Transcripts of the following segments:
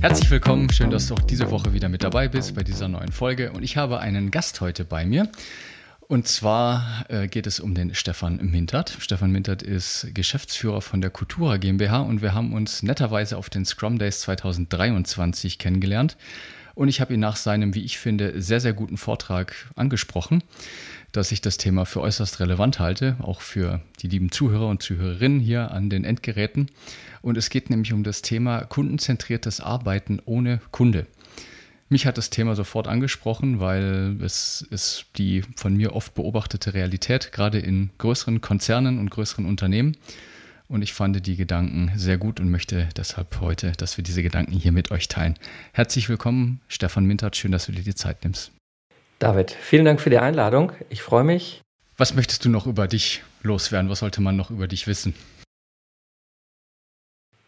Herzlich willkommen, schön, dass du auch diese Woche wieder mit dabei bist bei dieser neuen Folge. Und ich habe einen Gast heute bei mir. Und zwar äh, geht es um den Stefan Mintert. Stefan Mintert ist Geschäftsführer von der Cultura GmbH und wir haben uns netterweise auf den Scrum Days 2023 kennengelernt. Und ich habe ihn nach seinem, wie ich finde, sehr, sehr guten Vortrag angesprochen, dass ich das Thema für äußerst relevant halte, auch für die lieben Zuhörer und Zuhörerinnen hier an den Endgeräten. Und es geht nämlich um das Thema kundenzentriertes Arbeiten ohne Kunde. Mich hat das Thema sofort angesprochen, weil es ist die von mir oft beobachtete Realität, gerade in größeren Konzernen und größeren Unternehmen. Und ich fand die Gedanken sehr gut und möchte deshalb heute, dass wir diese Gedanken hier mit euch teilen. Herzlich willkommen, Stefan Mintert. Schön, dass du dir die Zeit nimmst. David, vielen Dank für die Einladung. Ich freue mich. Was möchtest du noch über dich loswerden? Was sollte man noch über dich wissen?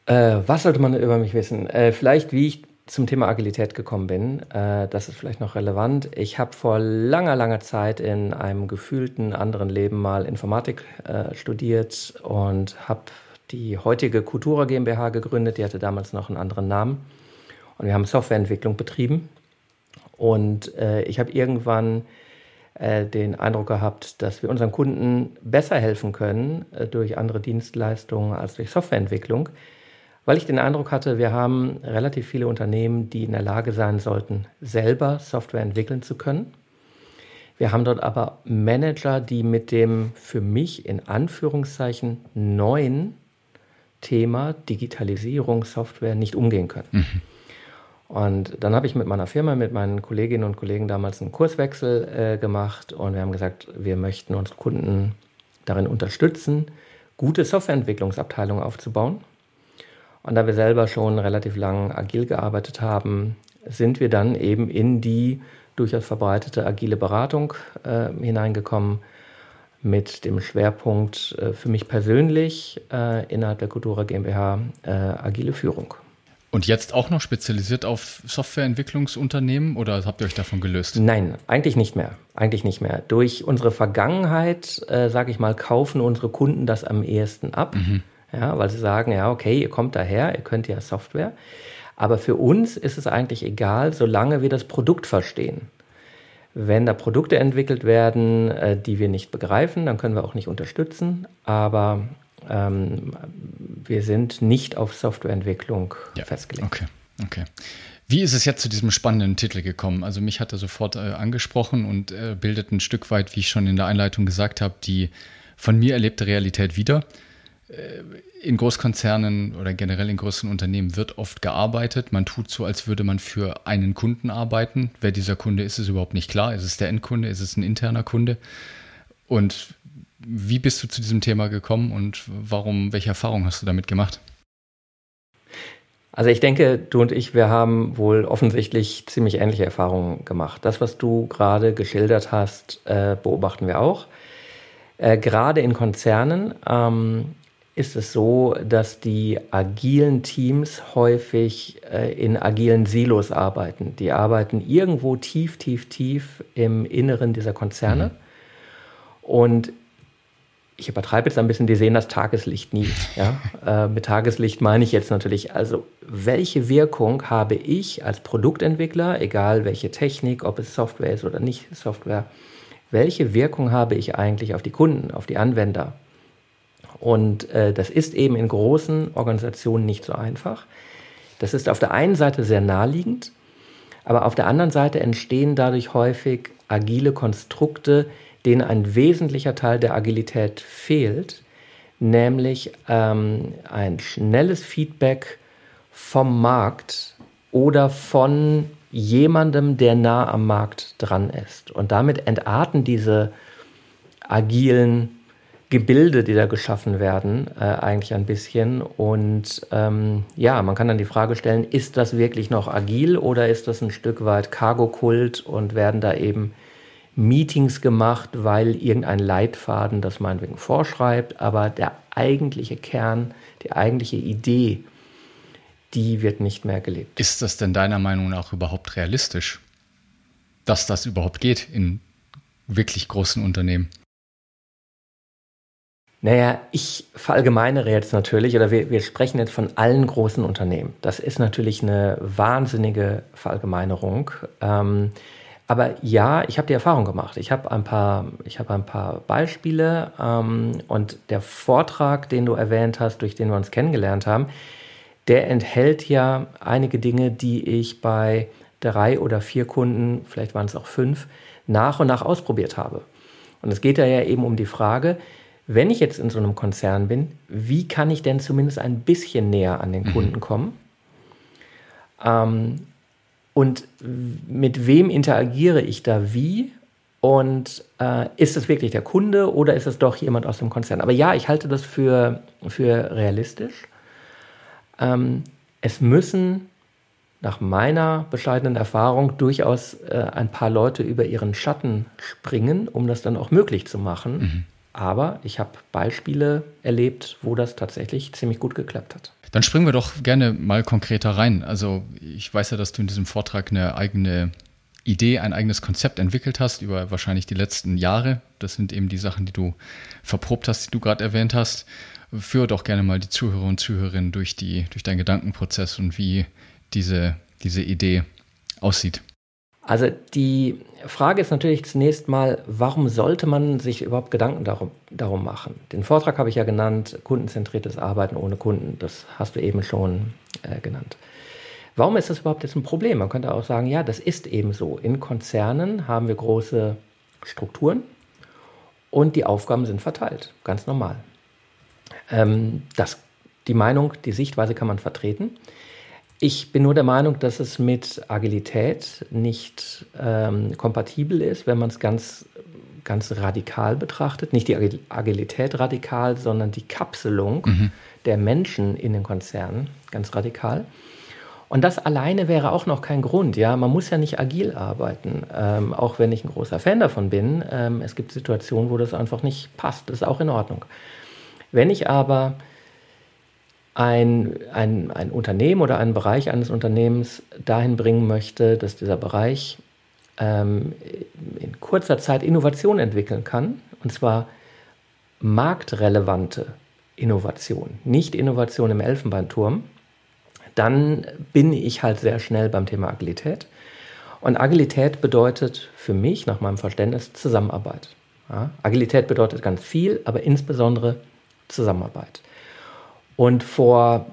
Äh, was sollte man über mich wissen? Äh, vielleicht, wie ich zum Thema Agilität gekommen bin. Äh, das ist vielleicht noch relevant. Ich habe vor langer, langer Zeit in einem gefühlten anderen Leben mal Informatik äh, studiert und habe die heutige Cultura GmbH gegründet. Die hatte damals noch einen anderen Namen. Und wir haben Softwareentwicklung betrieben. Und äh, ich habe irgendwann äh, den Eindruck gehabt, dass wir unseren Kunden besser helfen können äh, durch andere Dienstleistungen als durch Softwareentwicklung weil ich den Eindruck hatte, wir haben relativ viele Unternehmen, die in der Lage sein sollten, selber Software entwickeln zu können. Wir haben dort aber Manager, die mit dem für mich in Anführungszeichen neuen Thema Digitalisierung, Software nicht umgehen können. Mhm. Und dann habe ich mit meiner Firma, mit meinen Kolleginnen und Kollegen damals einen Kurswechsel äh, gemacht und wir haben gesagt, wir möchten unsere Kunden darin unterstützen, gute Softwareentwicklungsabteilungen aufzubauen und da wir selber schon relativ lang agil gearbeitet haben, sind wir dann eben in die durchaus verbreitete agile Beratung äh, hineingekommen mit dem Schwerpunkt äh, für mich persönlich äh, innerhalb der Kultura GmbH äh, agile Führung. Und jetzt auch noch spezialisiert auf Softwareentwicklungsunternehmen oder habt ihr euch davon gelöst? Nein, eigentlich nicht mehr. Eigentlich nicht mehr. Durch unsere Vergangenheit, äh, sage ich mal, kaufen unsere Kunden das am ehesten ab. Mhm ja, weil sie sagen, ja, okay, ihr kommt daher, ihr könnt ja Software. Aber für uns ist es eigentlich egal, solange wir das Produkt verstehen. Wenn da Produkte entwickelt werden, äh, die wir nicht begreifen, dann können wir auch nicht unterstützen. Aber ähm, wir sind nicht auf Softwareentwicklung ja. festgelegt. Okay, okay. Wie ist es jetzt zu diesem spannenden Titel gekommen? Also mich hat er sofort äh, angesprochen und äh, bildet ein Stück weit, wie ich schon in der Einleitung gesagt habe, die von mir erlebte Realität wieder. Äh, in Großkonzernen oder generell in größeren Unternehmen wird oft gearbeitet. Man tut so, als würde man für einen Kunden arbeiten. Wer dieser Kunde ist, ist überhaupt nicht klar. Ist es der Endkunde? Ist es ein interner Kunde? Und wie bist du zu diesem Thema gekommen und warum, welche Erfahrungen hast du damit gemacht? Also ich denke, du und ich, wir haben wohl offensichtlich ziemlich ähnliche Erfahrungen gemacht. Das, was du gerade geschildert hast, äh, beobachten wir auch. Äh, gerade in Konzernen ähm, ist es so, dass die agilen Teams häufig äh, in agilen Silos arbeiten. Die arbeiten irgendwo tief, tief, tief im Inneren dieser Konzerne. Mhm. Und ich übertreibe jetzt ein bisschen, die sehen das Tageslicht nie. Ja? äh, mit Tageslicht meine ich jetzt natürlich, also welche Wirkung habe ich als Produktentwickler, egal welche Technik, ob es Software ist oder nicht Software, welche Wirkung habe ich eigentlich auf die Kunden, auf die Anwender? Und äh, das ist eben in großen Organisationen nicht so einfach. Das ist auf der einen Seite sehr naheliegend, aber auf der anderen Seite entstehen dadurch häufig agile Konstrukte, denen ein wesentlicher Teil der Agilität fehlt, nämlich ähm, ein schnelles Feedback vom Markt oder von jemandem, der nah am Markt dran ist. Und damit entarten diese agilen Gebilde, die da geschaffen werden, äh, eigentlich ein bisschen. Und ähm, ja, man kann dann die Frage stellen, ist das wirklich noch agil oder ist das ein Stück weit Cargo-Kult und werden da eben Meetings gemacht, weil irgendein Leitfaden das meinetwegen vorschreibt, aber der eigentliche Kern, die eigentliche Idee, die wird nicht mehr gelebt. Ist das denn deiner Meinung nach überhaupt realistisch, dass das überhaupt geht in wirklich großen Unternehmen? Naja, ich verallgemeinere jetzt natürlich, oder wir, wir sprechen jetzt von allen großen Unternehmen. Das ist natürlich eine wahnsinnige Verallgemeinerung. Ähm, aber ja, ich habe die Erfahrung gemacht. Ich habe ein paar, ich habe ein paar Beispiele ähm, und der Vortrag, den du erwähnt hast, durch den wir uns kennengelernt haben, der enthält ja einige Dinge, die ich bei drei oder vier Kunden, vielleicht waren es auch fünf, nach und nach ausprobiert habe. Und es geht da ja eben um die Frage, wenn ich jetzt in so einem Konzern bin, wie kann ich denn zumindest ein bisschen näher an den mhm. Kunden kommen? Ähm, und mit wem interagiere ich da wie? Und äh, ist es wirklich der Kunde oder ist es doch jemand aus dem Konzern? Aber ja, ich halte das für, für realistisch. Ähm, es müssen nach meiner bescheidenen Erfahrung durchaus äh, ein paar Leute über ihren Schatten springen, um das dann auch möglich zu machen. Mhm. Aber ich habe Beispiele erlebt, wo das tatsächlich ziemlich gut geklappt hat. Dann springen wir doch gerne mal konkreter rein. Also ich weiß ja, dass du in diesem Vortrag eine eigene Idee, ein eigenes Konzept entwickelt hast über wahrscheinlich die letzten Jahre. Das sind eben die Sachen, die du verprobt hast, die du gerade erwähnt hast. Führe doch gerne mal die Zuhörer und Zuhörerinnen durch, die, durch deinen Gedankenprozess und wie diese, diese Idee aussieht. Also die Frage ist natürlich zunächst mal, warum sollte man sich überhaupt Gedanken darum, darum machen? Den Vortrag habe ich ja genannt, kundenzentriertes Arbeiten ohne Kunden. Das hast du eben schon äh, genannt. Warum ist das überhaupt jetzt ein Problem? Man könnte auch sagen, ja, das ist eben so. In Konzernen haben wir große Strukturen und die Aufgaben sind verteilt, ganz normal. Ähm, das, die Meinung, die Sichtweise kann man vertreten. Ich bin nur der Meinung, dass es mit Agilität nicht ähm, kompatibel ist, wenn man es ganz, ganz radikal betrachtet. Nicht die Agilität radikal, sondern die Kapselung mhm. der Menschen in den Konzernen ganz radikal. Und das alleine wäre auch noch kein Grund. Ja, man muss ja nicht agil arbeiten, ähm, auch wenn ich ein großer Fan davon bin. Ähm, es gibt Situationen, wo das einfach nicht passt. Das ist auch in Ordnung. Wenn ich aber ein, ein, ein Unternehmen oder einen Bereich eines Unternehmens dahin bringen möchte, dass dieser Bereich ähm, in kurzer Zeit Innovation entwickeln kann, und zwar marktrelevante Innovation, nicht Innovation im Elfenbeinturm, dann bin ich halt sehr schnell beim Thema Agilität. Und Agilität bedeutet für mich, nach meinem Verständnis, Zusammenarbeit. Ja, Agilität bedeutet ganz viel, aber insbesondere Zusammenarbeit. Und vor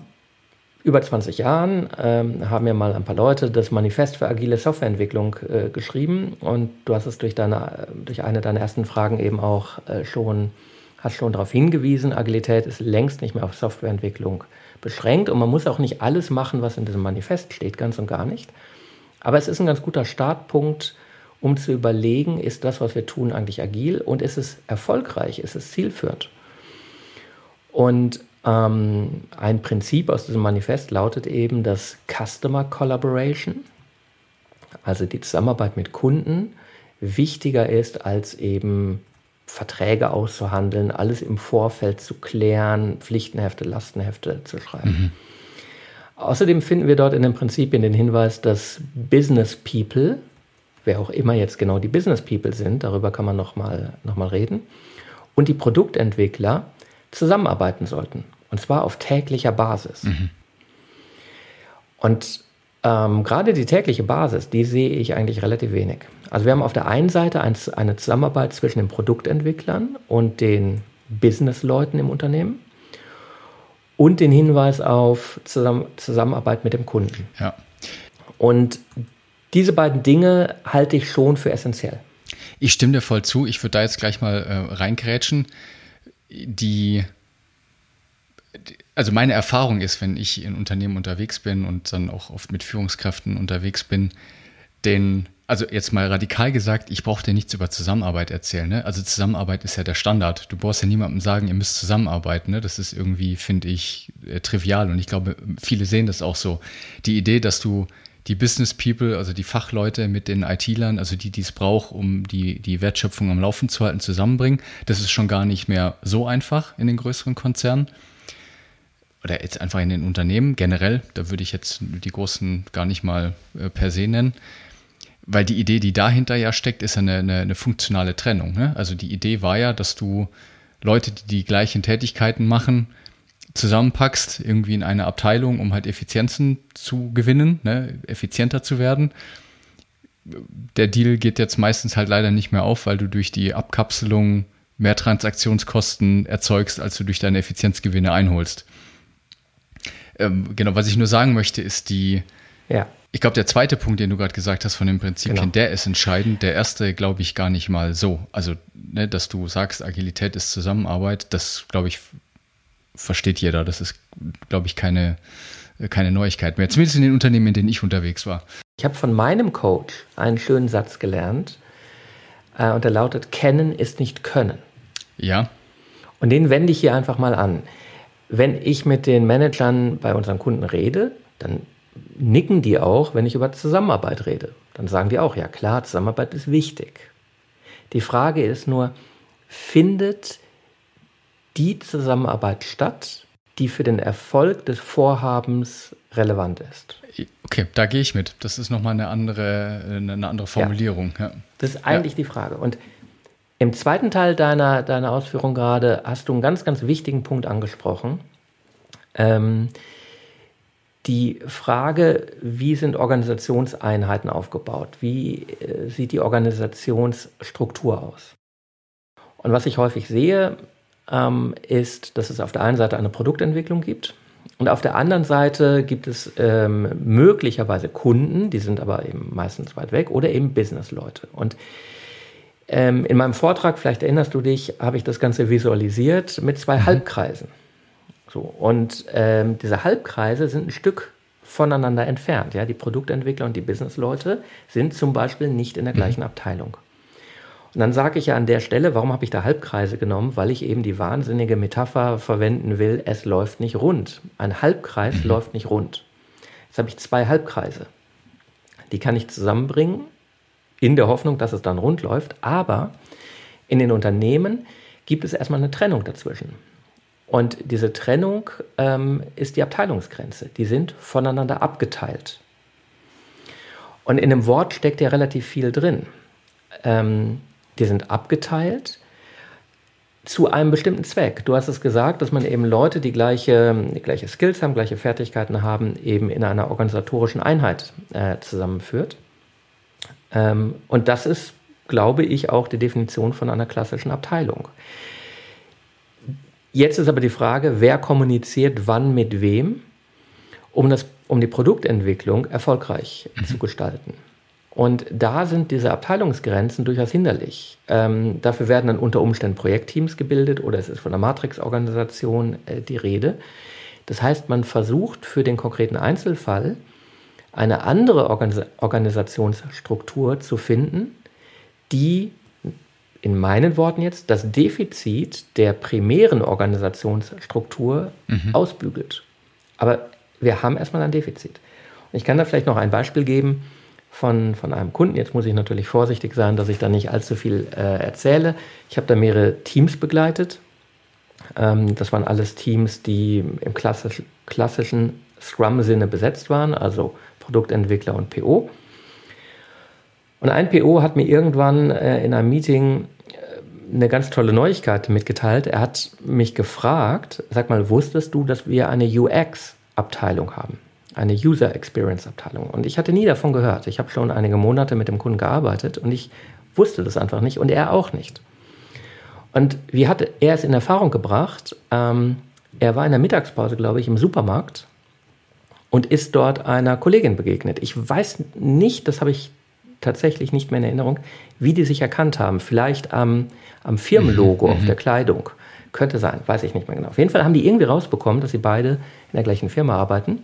über 20 Jahren ähm, haben mir mal ein paar Leute das Manifest für agile Softwareentwicklung äh, geschrieben. Und du hast es durch, deine, durch eine deiner ersten Fragen eben auch äh, schon, hast schon darauf hingewiesen, Agilität ist längst nicht mehr auf Softwareentwicklung beschränkt. Und man muss auch nicht alles machen, was in diesem Manifest steht, ganz und gar nicht. Aber es ist ein ganz guter Startpunkt, um zu überlegen, ist das, was wir tun, eigentlich agil? Und ist es erfolgreich, ist es zielführend. Und ähm, ein Prinzip aus diesem Manifest lautet eben, dass Customer Collaboration, also die Zusammenarbeit mit Kunden, wichtiger ist als eben Verträge auszuhandeln, alles im Vorfeld zu klären, Pflichtenhefte, Lastenhefte zu schreiben. Mhm. Außerdem finden wir dort in den Prinzipien den Hinweis, dass Business People, wer auch immer jetzt genau die Business People sind, darüber kann man nochmal noch mal reden, und die Produktentwickler zusammenarbeiten sollten. Und zwar auf täglicher Basis. Mhm. Und ähm, gerade die tägliche Basis, die sehe ich eigentlich relativ wenig. Also wir haben auf der einen Seite ein, eine Zusammenarbeit zwischen den Produktentwicklern und den Businessleuten im Unternehmen und den Hinweis auf Zusammen Zusammenarbeit mit dem Kunden. Ja. Und diese beiden Dinge halte ich schon für essentiell. Ich stimme dir voll zu. Ich würde da jetzt gleich mal äh, reingrätschen die, also meine Erfahrung ist, wenn ich in Unternehmen unterwegs bin und dann auch oft mit Führungskräften unterwegs bin, den also jetzt mal radikal gesagt, ich brauche dir nichts über Zusammenarbeit erzählen. Ne? Also Zusammenarbeit ist ja der Standard. Du brauchst ja niemandem sagen, ihr müsst zusammenarbeiten. Ne? Das ist irgendwie, finde ich, äh, trivial. Und ich glaube, viele sehen das auch so. Die Idee, dass du die Business People, also die Fachleute mit den IT-Lern, also die, die es braucht, um die, die Wertschöpfung am Laufen zu halten, zusammenbringen, das ist schon gar nicht mehr so einfach in den größeren Konzernen. Oder jetzt einfach in den Unternehmen generell, da würde ich jetzt die großen gar nicht mal äh, per se nennen weil die Idee, die dahinter ja steckt, ist eine, eine, eine funktionale Trennung. Ne? Also die Idee war ja, dass du Leute, die die gleichen Tätigkeiten machen, zusammenpackst, irgendwie in eine Abteilung, um halt Effizienzen zu gewinnen, ne? effizienter zu werden. Der Deal geht jetzt meistens halt leider nicht mehr auf, weil du durch die Abkapselung mehr Transaktionskosten erzeugst, als du durch deine Effizienzgewinne einholst. Ähm, genau, was ich nur sagen möchte, ist die, ja. Ich glaube, der zweite Punkt, den du gerade gesagt hast von den Prinzipien, genau. der ist entscheidend. Der erste glaube ich gar nicht mal so. Also, ne, dass du sagst, Agilität ist Zusammenarbeit, das glaube ich versteht jeder. Das ist, glaube ich, keine, keine Neuigkeit mehr. Zumindest in den Unternehmen, in denen ich unterwegs war. Ich habe von meinem Coach einen schönen Satz gelernt äh, und der lautet: Kennen ist nicht können. Ja. Und den wende ich hier einfach mal an. Wenn ich mit den Managern bei unseren Kunden rede, dann nicken die auch, wenn ich über Zusammenarbeit rede. Dann sagen die auch, ja klar, Zusammenarbeit ist wichtig. Die Frage ist nur, findet die Zusammenarbeit statt, die für den Erfolg des Vorhabens relevant ist? Okay, da gehe ich mit. Das ist nochmal eine andere, eine andere Formulierung. Ja. Das ist eigentlich ja. die Frage. Und im zweiten Teil deiner, deiner Ausführung gerade hast du einen ganz, ganz wichtigen Punkt angesprochen. Ähm, die Frage, wie sind Organisationseinheiten aufgebaut? Wie äh, sieht die Organisationsstruktur aus? Und was ich häufig sehe, ähm, ist, dass es auf der einen Seite eine Produktentwicklung gibt und auf der anderen Seite gibt es ähm, möglicherweise Kunden, die sind aber eben meistens weit weg oder eben Businessleute. Und ähm, in meinem Vortrag, vielleicht erinnerst du dich, habe ich das Ganze visualisiert mit zwei mhm. Halbkreisen. So, und ähm, diese Halbkreise sind ein Stück voneinander entfernt. Ja? Die Produktentwickler und die Businessleute sind zum Beispiel nicht in der mhm. gleichen mhm. Abteilung. Und dann sage ich ja an der Stelle, warum habe ich da Halbkreise genommen? Weil ich eben die wahnsinnige Metapher verwenden will, es läuft nicht rund. Ein Halbkreis mhm. läuft nicht rund. Jetzt habe ich zwei Halbkreise. Die kann ich zusammenbringen, in der Hoffnung, dass es dann rund läuft. Aber in den Unternehmen gibt es erstmal eine Trennung dazwischen. Und diese Trennung ähm, ist die Abteilungsgrenze. Die sind voneinander abgeteilt. Und in dem Wort steckt ja relativ viel drin. Ähm, die sind abgeteilt zu einem bestimmten Zweck. Du hast es gesagt, dass man eben Leute, die gleiche, die gleiche Skills haben, gleiche Fertigkeiten haben, eben in einer organisatorischen Einheit äh, zusammenführt. Ähm, und das ist, glaube ich, auch die Definition von einer klassischen Abteilung. Jetzt ist aber die Frage, wer kommuniziert wann mit wem, um, das, um die Produktentwicklung erfolgreich mhm. zu gestalten. Und da sind diese Abteilungsgrenzen durchaus hinderlich. Ähm, dafür werden dann unter Umständen Projektteams gebildet oder es ist von einer Matrix-Organisation äh, die Rede. Das heißt, man versucht für den konkreten Einzelfall eine andere Organis Organisationsstruktur zu finden, die in meinen Worten jetzt das Defizit der primären Organisationsstruktur mhm. ausbügelt. Aber wir haben erstmal ein Defizit. Und ich kann da vielleicht noch ein Beispiel geben von, von einem Kunden. Jetzt muss ich natürlich vorsichtig sein, dass ich da nicht allzu viel äh, erzähle. Ich habe da mehrere Teams begleitet. Ähm, das waren alles Teams, die im klassisch, klassischen Scrum-Sinne besetzt waren, also Produktentwickler und PO. Und ein PO hat mir irgendwann äh, in einem Meeting äh, eine ganz tolle Neuigkeit mitgeteilt. Er hat mich gefragt, sag mal, wusstest du, dass wir eine UX-Abteilung haben? Eine User Experience Abteilung. Und ich hatte nie davon gehört. Ich habe schon einige Monate mit dem Kunden gearbeitet und ich wusste das einfach nicht und er auch nicht. Und wie hat er es in Erfahrung gebracht? Ähm, er war in der Mittagspause, glaube ich, im Supermarkt und ist dort einer Kollegin begegnet. Ich weiß nicht, das habe ich tatsächlich nicht mehr in Erinnerung, wie die sich erkannt haben. Vielleicht am, am Firmenlogo mhm. auf der Kleidung. Könnte sein, weiß ich nicht mehr genau. Auf jeden Fall haben die irgendwie rausbekommen, dass sie beide in der gleichen Firma arbeiten.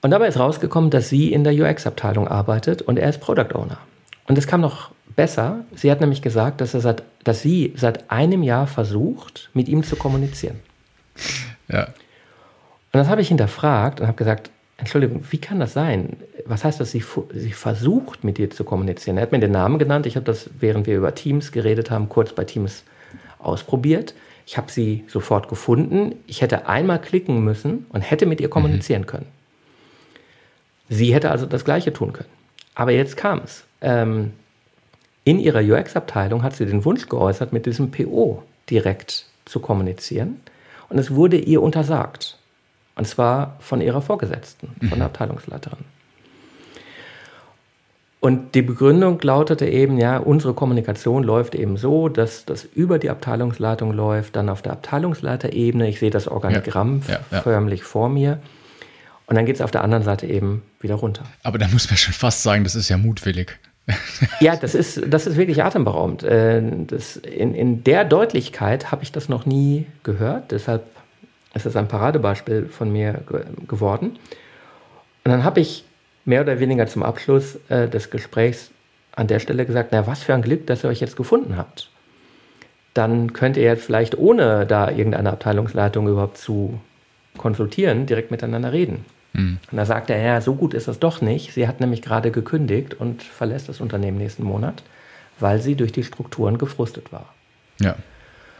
Und dabei ist rausgekommen, dass sie in der UX-Abteilung arbeitet und er ist Product Owner. Und es kam noch besser. Sie hat nämlich gesagt, dass, er seit, dass sie seit einem Jahr versucht, mit ihm zu kommunizieren. Ja. Und das habe ich hinterfragt und habe gesagt, Entschuldigung, wie kann das sein? Was heißt das, sie, sie versucht, mit dir zu kommunizieren? Er hat mir den Namen genannt. Ich habe das, während wir über Teams geredet haben, kurz bei Teams ausprobiert. Ich habe sie sofort gefunden. Ich hätte einmal klicken müssen und hätte mit ihr kommunizieren mhm. können. Sie hätte also das Gleiche tun können. Aber jetzt kam es. Ähm, in ihrer UX-Abteilung hat sie den Wunsch geäußert, mit diesem PO direkt zu kommunizieren. Und es wurde ihr untersagt. Und zwar von ihrer Vorgesetzten, von der mhm. Abteilungsleiterin. Und die Begründung lautete eben, ja, unsere Kommunikation läuft eben so, dass das über die Abteilungsleitung läuft, dann auf der Abteilungsleiterebene. Ich sehe das Organigramm ja, ja, ja. förmlich vor mir. Und dann geht es auf der anderen Seite eben wieder runter. Aber da muss man schon fast sagen, das ist ja mutwillig. ja, das ist, das ist wirklich atemberaubend. Äh, das, in, in der Deutlichkeit habe ich das noch nie gehört. Deshalb ist es ein Paradebeispiel von mir geworden. Und dann habe ich mehr oder weniger zum Abschluss äh, des Gesprächs an der Stelle gesagt, na, was für ein Glück, dass ihr euch jetzt gefunden habt. Dann könnt ihr jetzt vielleicht, ohne da irgendeine Abteilungsleitung überhaupt zu konsultieren, direkt miteinander reden. Mhm. Und da sagt er, ja, so gut ist das doch nicht. Sie hat nämlich gerade gekündigt und verlässt das Unternehmen nächsten Monat, weil sie durch die Strukturen gefrustet war. Ja.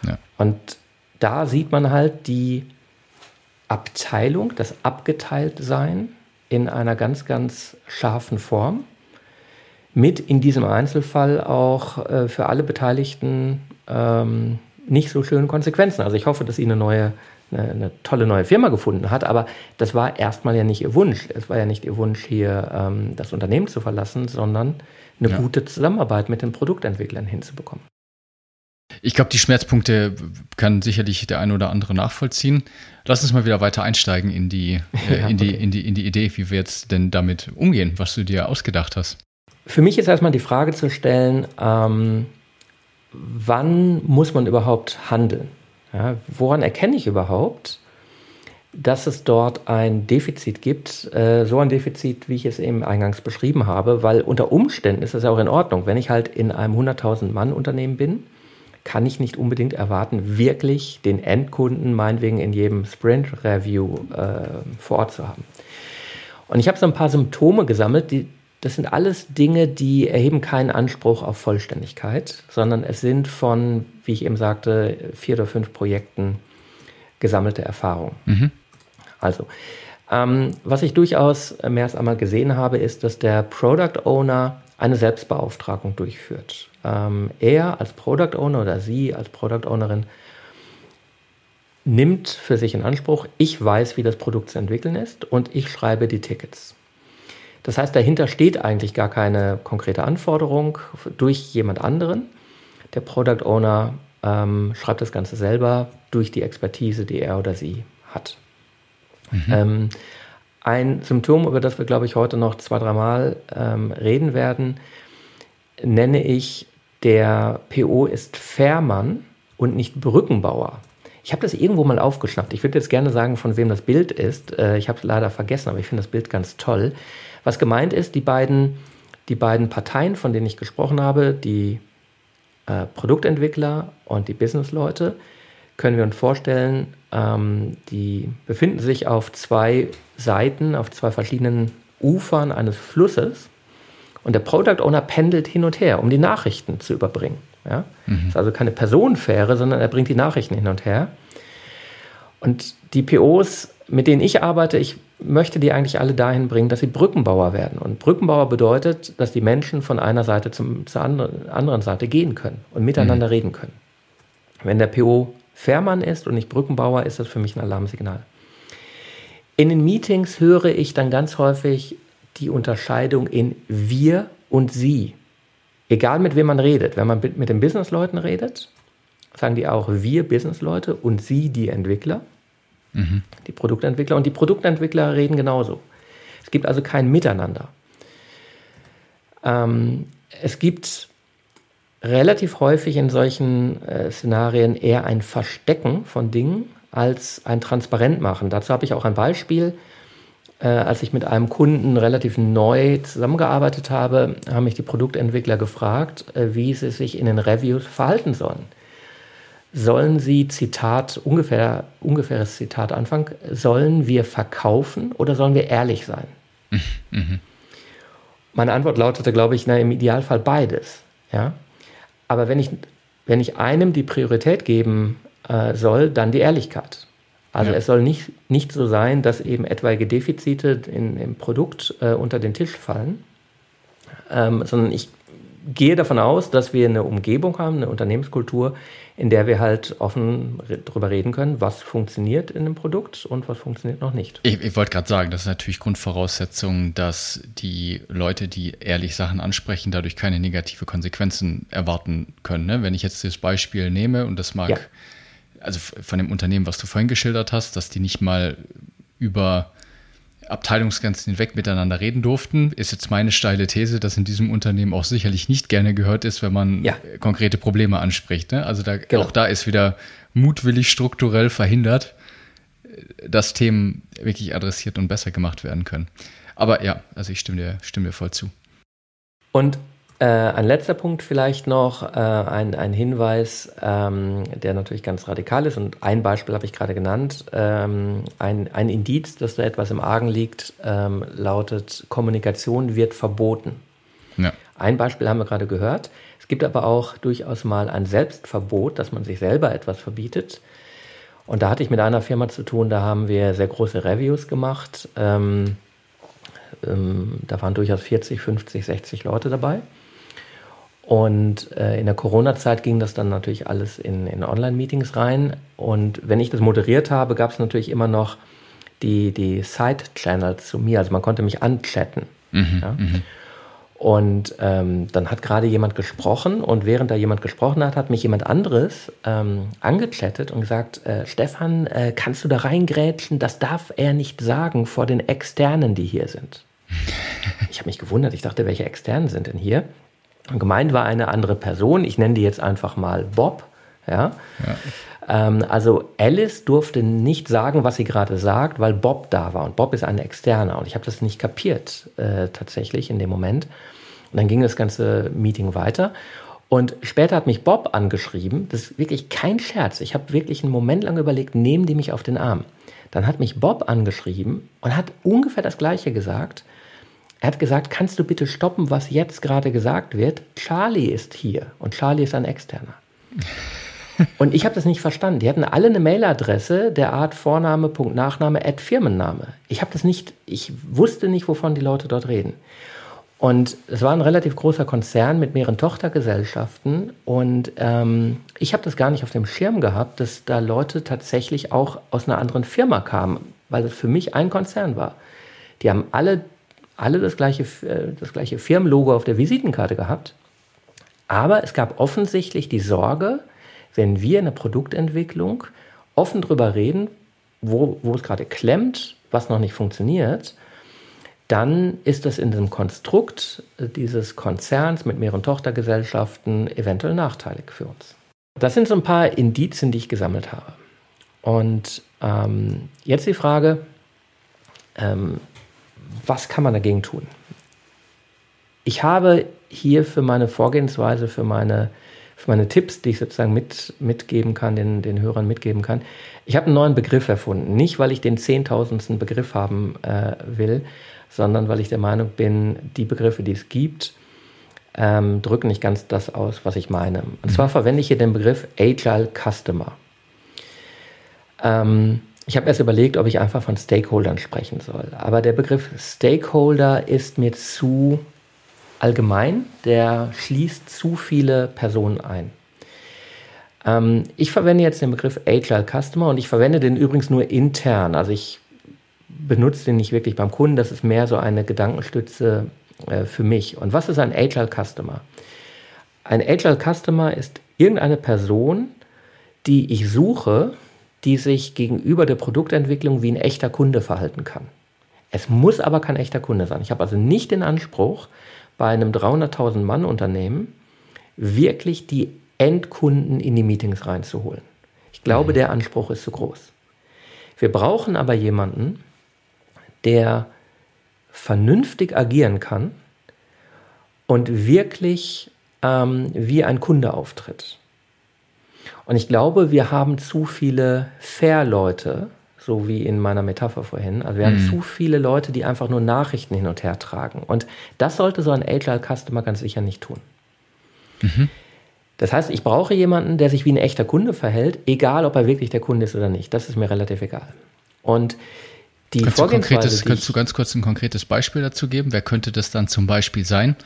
ja. Und da sieht man halt die Abteilung, das Abgeteiltsein in einer ganz, ganz scharfen Form. Mit in diesem Einzelfall auch äh, für alle Beteiligten ähm, nicht so schönen Konsequenzen. Also ich hoffe, dass sie eine neue eine, eine, tolle neue Firma gefunden hat, aber das war erstmal ja nicht ihr Wunsch. Es war ja nicht ihr Wunsch, hier ähm, das Unternehmen zu verlassen, sondern eine ja. gute Zusammenarbeit mit den Produktentwicklern hinzubekommen. Ich glaube, die Schmerzpunkte kann sicherlich der eine oder andere nachvollziehen. Lass uns mal wieder weiter einsteigen in die, äh, ja, in, die, in, die, in die Idee, wie wir jetzt denn damit umgehen, was du dir ausgedacht hast. Für mich ist erstmal die Frage zu stellen, ähm, wann muss man überhaupt handeln? Ja, woran erkenne ich überhaupt, dass es dort ein Defizit gibt, äh, so ein Defizit, wie ich es eben eingangs beschrieben habe, weil unter Umständen ist das ja auch in Ordnung. Wenn ich halt in einem 100.000 Mann Unternehmen bin, kann ich nicht unbedingt erwarten, wirklich den Endkunden meinetwegen in jedem Sprint Review äh, vor Ort zu haben. Und ich habe so ein paar Symptome gesammelt, die das sind alles Dinge, die erheben keinen Anspruch auf Vollständigkeit, sondern es sind von, wie ich eben sagte, vier oder fünf Projekten gesammelte Erfahrungen. Mhm. Also, ähm, was ich durchaus mehr als einmal gesehen habe, ist, dass der Product Owner eine Selbstbeauftragung durchführt. Ähm, er als Product Owner oder sie als Product Ownerin nimmt für sich in Anspruch, ich weiß, wie das Produkt zu entwickeln ist und ich schreibe die Tickets. Das heißt, dahinter steht eigentlich gar keine konkrete Anforderung durch jemand anderen. Der Product Owner ähm, schreibt das Ganze selber durch die Expertise, die er oder sie hat. Mhm. Ähm, ein Symptom, über das wir, glaube ich, heute noch zwei, dreimal ähm, reden werden, nenne ich, der PO ist Fährmann und nicht Brückenbauer. Ich habe das irgendwo mal aufgeschnappt. Ich würde jetzt gerne sagen, von wem das Bild ist. Äh, ich habe es leider vergessen, aber ich finde das Bild ganz toll. Was gemeint ist, die beiden, die beiden Parteien, von denen ich gesprochen habe, die äh, Produktentwickler und die Businessleute, können wir uns vorstellen, ähm, die befinden sich auf zwei Seiten, auf zwei verschiedenen Ufern eines Flusses. Und der Product Owner pendelt hin und her, um die Nachrichten zu überbringen. Ja? Mhm. ist also keine Personenfähre, sondern er bringt die Nachrichten hin und her. Und die POs, mit denen ich arbeite, ich möchte die eigentlich alle dahin bringen, dass sie Brückenbauer werden. Und Brückenbauer bedeutet, dass die Menschen von einer Seite zum, zur anderen Seite gehen können und miteinander mhm. reden können. Wenn der PO Fährmann ist und nicht Brückenbauer, ist das für mich ein Alarmsignal. In den Meetings höre ich dann ganz häufig die Unterscheidung in wir und sie. Egal mit wem man redet. Wenn man mit den Businessleuten redet, sagen die auch wir Businessleute und sie die Entwickler mhm. die Produktentwickler. Und die Produktentwickler reden genauso. Es gibt also kein Miteinander. Ähm, es gibt relativ häufig in solchen äh, Szenarien eher ein Verstecken von Dingen als ein Transparent machen. Dazu habe ich auch ein Beispiel. Äh, als ich mit einem Kunden relativ neu zusammengearbeitet habe, haben mich die Produktentwickler gefragt, äh, wie sie sich in den Reviews verhalten sollen. Sollen sie, Zitat, ungefähr, ungefähres Zitat Anfang, sollen wir verkaufen oder sollen wir ehrlich sein? Mhm. Meine Antwort lautete, glaube ich, na, im Idealfall beides. Ja? Aber wenn ich, wenn ich einem die Priorität geben äh, soll, dann die Ehrlichkeit. Also ja. es soll nicht, nicht so sein, dass eben etwaige Defizite in, im Produkt äh, unter den Tisch fallen, ähm, sondern ich gehe davon aus, dass wir eine Umgebung haben, eine Unternehmenskultur, in der wir halt offen darüber reden können, was funktioniert in einem Produkt und was funktioniert noch nicht. Ich, ich wollte gerade sagen, das ist natürlich Grundvoraussetzung, dass die Leute, die ehrlich Sachen ansprechen, dadurch keine negative Konsequenzen erwarten können. Ne? Wenn ich jetzt das Beispiel nehme und das mag ja also von dem Unternehmen, was du vorhin geschildert hast, dass die nicht mal über Abteilungsgrenzen hinweg miteinander reden durften, ist jetzt meine steile These, dass in diesem Unternehmen auch sicherlich nicht gerne gehört ist, wenn man ja. konkrete Probleme anspricht. Ne? Also da, genau. auch da ist wieder mutwillig strukturell verhindert, dass Themen wirklich adressiert und besser gemacht werden können. Aber ja, also ich stimme dir, stimme dir voll zu. Und äh, ein letzter Punkt vielleicht noch, äh, ein, ein Hinweis, ähm, der natürlich ganz radikal ist und ein Beispiel habe ich gerade genannt. Ähm, ein, ein Indiz, dass da etwas im Argen liegt, ähm, lautet, Kommunikation wird verboten. Ja. Ein Beispiel haben wir gerade gehört. Es gibt aber auch durchaus mal ein Selbstverbot, dass man sich selber etwas verbietet. Und da hatte ich mit einer Firma zu tun, da haben wir sehr große Reviews gemacht. Ähm, ähm, da waren durchaus 40, 50, 60 Leute dabei. Und äh, in der Corona-Zeit ging das dann natürlich alles in, in Online-Meetings rein. Und wenn ich das moderiert habe, gab es natürlich immer noch die, die Side-Channels zu mir. Also man konnte mich anchatten. Mhm, ja? mhm. Und ähm, dann hat gerade jemand gesprochen und während da jemand gesprochen hat, hat mich jemand anderes ähm, angechattet und gesagt, äh, Stefan, äh, kannst du da reingrätschen? Das darf er nicht sagen vor den Externen, die hier sind. Ich habe mich gewundert, ich dachte, welche Externen sind denn hier? Gemeint war eine andere Person, ich nenne die jetzt einfach mal Bob. Ja? ja. Ähm, also Alice durfte nicht sagen, was sie gerade sagt, weil Bob da war. Und Bob ist ein Externer. Und ich habe das nicht kapiert äh, tatsächlich in dem Moment. Und dann ging das ganze Meeting weiter. Und später hat mich Bob angeschrieben. Das ist wirklich kein Scherz. Ich habe wirklich einen Moment lang überlegt, nehmen die mich auf den Arm. Dann hat mich Bob angeschrieben und hat ungefähr das Gleiche gesagt. Er hat gesagt, kannst du bitte stoppen, was jetzt gerade gesagt wird? Charlie ist hier und Charlie ist ein Externer. Und ich habe das nicht verstanden. Die hatten alle eine Mailadresse der Art Vorname, Punkt, Nachname, Ad Firmenname. Ich habe das nicht, ich wusste nicht, wovon die Leute dort reden. Und es war ein relativ großer Konzern mit mehreren Tochtergesellschaften. Und ähm, ich habe das gar nicht auf dem Schirm gehabt, dass da Leute tatsächlich auch aus einer anderen Firma kamen, weil es für mich ein Konzern war. Die haben alle alle das gleiche, äh, das gleiche Firmenlogo auf der Visitenkarte gehabt. Aber es gab offensichtlich die Sorge, wenn wir in der Produktentwicklung offen darüber reden, wo, wo es gerade klemmt, was noch nicht funktioniert, dann ist das in dem Konstrukt dieses Konzerns mit mehreren Tochtergesellschaften eventuell nachteilig für uns. Das sind so ein paar Indizien, die ich gesammelt habe. Und ähm, jetzt die Frage, ähm, was kann man dagegen tun? Ich habe hier für meine Vorgehensweise, für meine, für meine Tipps, die ich sozusagen mit, mitgeben kann, den, den Hörern mitgeben kann, ich habe einen neuen Begriff erfunden. Nicht, weil ich den zehntausendsten Begriff haben äh, will, sondern weil ich der Meinung bin, die Begriffe, die es gibt, ähm, drücken nicht ganz das aus, was ich meine. Und zwar verwende ich hier den Begriff Agile Customer. Ähm, ich habe erst überlegt, ob ich einfach von Stakeholdern sprechen soll. Aber der Begriff Stakeholder ist mir zu allgemein, der schließt zu viele Personen ein. Ähm, ich verwende jetzt den Begriff Agile Customer und ich verwende den übrigens nur intern. Also ich benutze den nicht wirklich beim Kunden, das ist mehr so eine Gedankenstütze äh, für mich. Und was ist ein Agile Customer? Ein Agile Customer ist irgendeine Person, die ich suche, die sich gegenüber der Produktentwicklung wie ein echter Kunde verhalten kann. Es muss aber kein echter Kunde sein. Ich habe also nicht den Anspruch, bei einem 300.000 Mann Unternehmen wirklich die Endkunden in die Meetings reinzuholen. Ich glaube, mhm. der Anspruch ist zu groß. Wir brauchen aber jemanden, der vernünftig agieren kann und wirklich ähm, wie ein Kunde auftritt. Und ich glaube, wir haben zu viele Fair-Leute, so wie in meiner Metapher vorhin. Also wir mhm. haben zu viele Leute, die einfach nur Nachrichten hin und her tragen. Und das sollte so ein Agile Customer ganz sicher nicht tun. Mhm. Das heißt, ich brauche jemanden, der sich wie ein echter Kunde verhält, egal ob er wirklich der Kunde ist oder nicht. Das ist mir relativ egal. Und die kannst Vorgehensweise. Du kannst du ganz kurz ein konkretes Beispiel dazu geben? Wer könnte das dann zum Beispiel sein?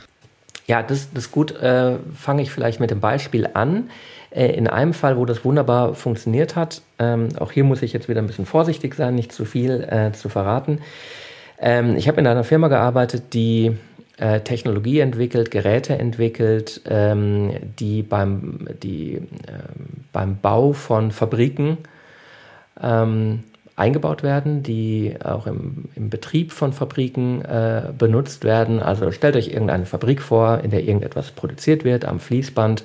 Ja, das, das ist gut. Äh, Fange ich vielleicht mit dem Beispiel an. Äh, in einem Fall, wo das wunderbar funktioniert hat, ähm, auch hier muss ich jetzt wieder ein bisschen vorsichtig sein, nicht zu viel äh, zu verraten. Ähm, ich habe in einer Firma gearbeitet, die äh, Technologie entwickelt, Geräte entwickelt, ähm, die, beim, die ähm, beim Bau von Fabriken ähm, eingebaut werden, die auch im, im Betrieb von Fabriken äh, benutzt werden. Also stellt euch irgendeine Fabrik vor, in der irgendetwas produziert wird am Fließband.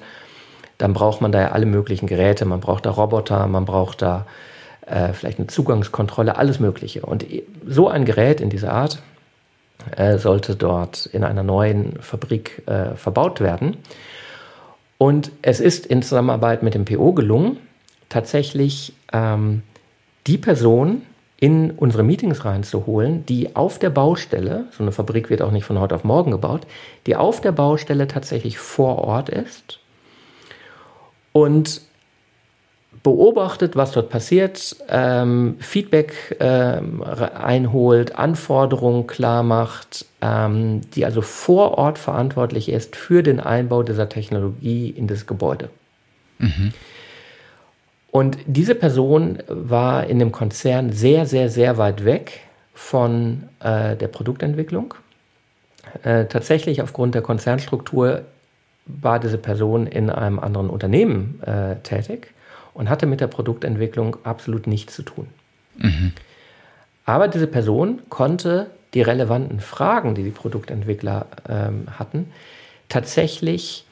Dann braucht man da ja alle möglichen Geräte. Man braucht da Roboter, man braucht da äh, vielleicht eine Zugangskontrolle, alles Mögliche. Und so ein Gerät in dieser Art äh, sollte dort in einer neuen Fabrik äh, verbaut werden. Und es ist in Zusammenarbeit mit dem PO gelungen, tatsächlich ähm, die Person in unsere Meetings reinzuholen, die auf der Baustelle, so eine Fabrik wird auch nicht von heute auf morgen gebaut, die auf der Baustelle tatsächlich vor Ort ist und beobachtet, was dort passiert, ähm, Feedback ähm, einholt, Anforderungen klar macht, ähm, die also vor Ort verantwortlich ist für den Einbau dieser Technologie in das Gebäude. Mhm. Und diese Person war in dem Konzern sehr, sehr, sehr weit weg von äh, der Produktentwicklung. Äh, tatsächlich aufgrund der Konzernstruktur war diese Person in einem anderen Unternehmen äh, tätig und hatte mit der Produktentwicklung absolut nichts zu tun. Mhm. Aber diese Person konnte die relevanten Fragen, die die Produktentwickler ähm, hatten, tatsächlich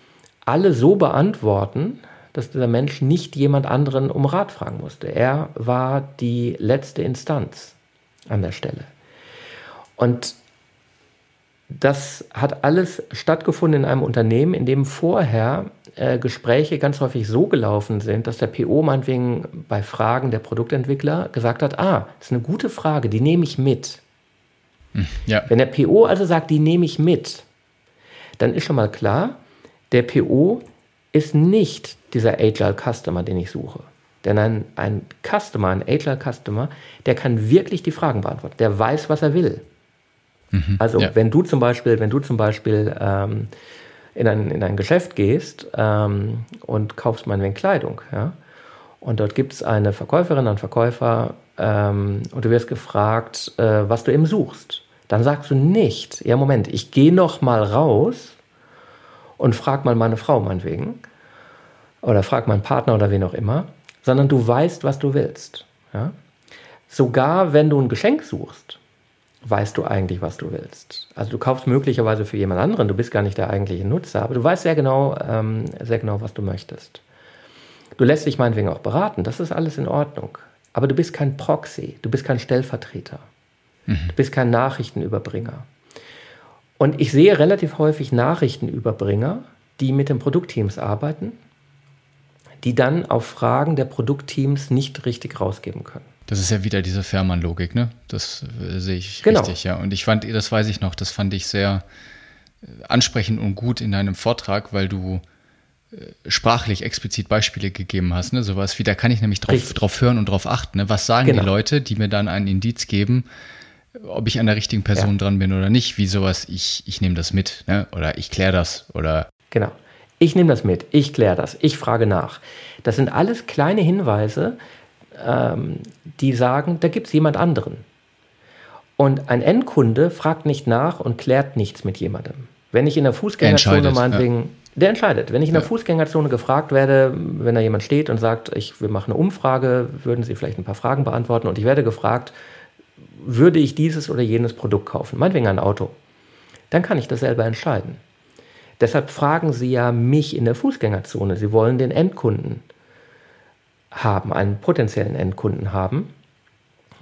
alle so beantworten, dass dieser Mensch nicht jemand anderen um Rat fragen musste. Er war die letzte Instanz an der Stelle. Und das hat alles stattgefunden in einem Unternehmen, in dem vorher äh, Gespräche ganz häufig so gelaufen sind, dass der PO meinetwegen bei Fragen der Produktentwickler gesagt hat, ah, das ist eine gute Frage, die nehme ich mit. Hm, ja. Wenn der PO also sagt, die nehme ich mit, dann ist schon mal klar, der PO ist nicht dieser Agile Customer, den ich suche. Denn ein, ein Customer, ein Agile Customer, der kann wirklich die Fragen beantworten. Der weiß, was er will. Mhm, also ja. wenn du zum Beispiel, wenn du zum Beispiel ähm, in, ein, in ein Geschäft gehst ähm, und kaufst meinetwegen Kleidung, ja, und dort gibt es eine Verkäuferin, einen Verkäufer, ähm, und du wirst gefragt, äh, was du eben suchst. Dann sagst du nicht, ja Moment, ich gehe noch mal raus und frag mal meine Frau meinetwegen oder frag meinen Partner oder wen auch immer, sondern du weißt, was du willst. Ja? Sogar wenn du ein Geschenk suchst, weißt du eigentlich, was du willst. Also du kaufst möglicherweise für jemand anderen, du bist gar nicht der eigentliche Nutzer, aber du weißt sehr genau, ähm, sehr genau, was du möchtest. Du lässt dich meinetwegen auch beraten, das ist alles in Ordnung. Aber du bist kein Proxy, du bist kein Stellvertreter, mhm. du bist kein Nachrichtenüberbringer. Und ich sehe relativ häufig Nachrichtenüberbringer, die mit den Produktteams arbeiten, die dann auf Fragen der Produktteams nicht richtig rausgeben können. Das ist ja wieder diese Fährmann-Logik, ne? Das äh, sehe ich genau. richtig, ja. Und ich fand, das weiß ich noch, das fand ich sehr äh, ansprechend und gut in deinem Vortrag, weil du äh, sprachlich explizit Beispiele gegeben hast, ne? Sowas wie, da kann ich nämlich drauf, drauf hören und drauf achten. Ne? Was sagen genau. die Leute, die mir dann einen Indiz geben, ob ich an der richtigen Person ja. dran bin oder nicht? Wie sowas, ich, ich nehme das mit, ne? Oder ich kläre das oder. Genau. Ich nehme das mit, ich kläre das, ich frage nach. Das sind alles kleine Hinweise, ähm, die sagen, da gibt es jemand anderen. Und ein Endkunde fragt nicht nach und klärt nichts mit jemandem. Wenn ich in der Fußgängerzone meinetwegen, ja. der entscheidet. Wenn ich in der ja. Fußgängerzone gefragt werde, wenn da jemand steht und sagt, ich will machen eine Umfrage, würden Sie vielleicht ein paar Fragen beantworten und ich werde gefragt, würde ich dieses oder jenes Produkt kaufen, meinetwegen ein Auto, dann kann ich das selber entscheiden. Deshalb fragen Sie ja mich in der Fußgängerzone. Sie wollen den Endkunden haben, einen potenziellen Endkunden haben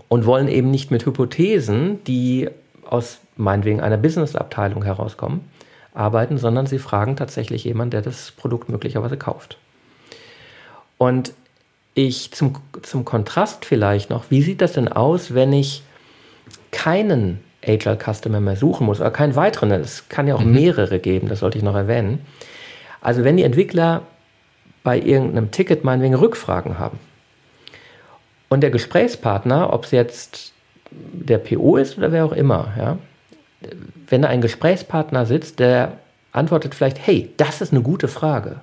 und wollen eben nicht mit Hypothesen, die aus meinetwegen einer Business-Abteilung herauskommen, arbeiten, sondern sie fragen tatsächlich jemanden, der das Produkt möglicherweise kauft. Und ich zum, zum Kontrast vielleicht noch, wie sieht das denn aus, wenn ich keinen Agile Customer mehr suchen muss oder keinen weiteren? Es kann ja auch mhm. mehrere geben, das sollte ich noch erwähnen. Also wenn die Entwickler bei irgendeinem Ticket meinetwegen Rückfragen haben und der Gesprächspartner, ob es jetzt der PO ist oder wer auch immer, ja, wenn da ein Gesprächspartner sitzt, der antwortet vielleicht, hey, das ist eine gute Frage.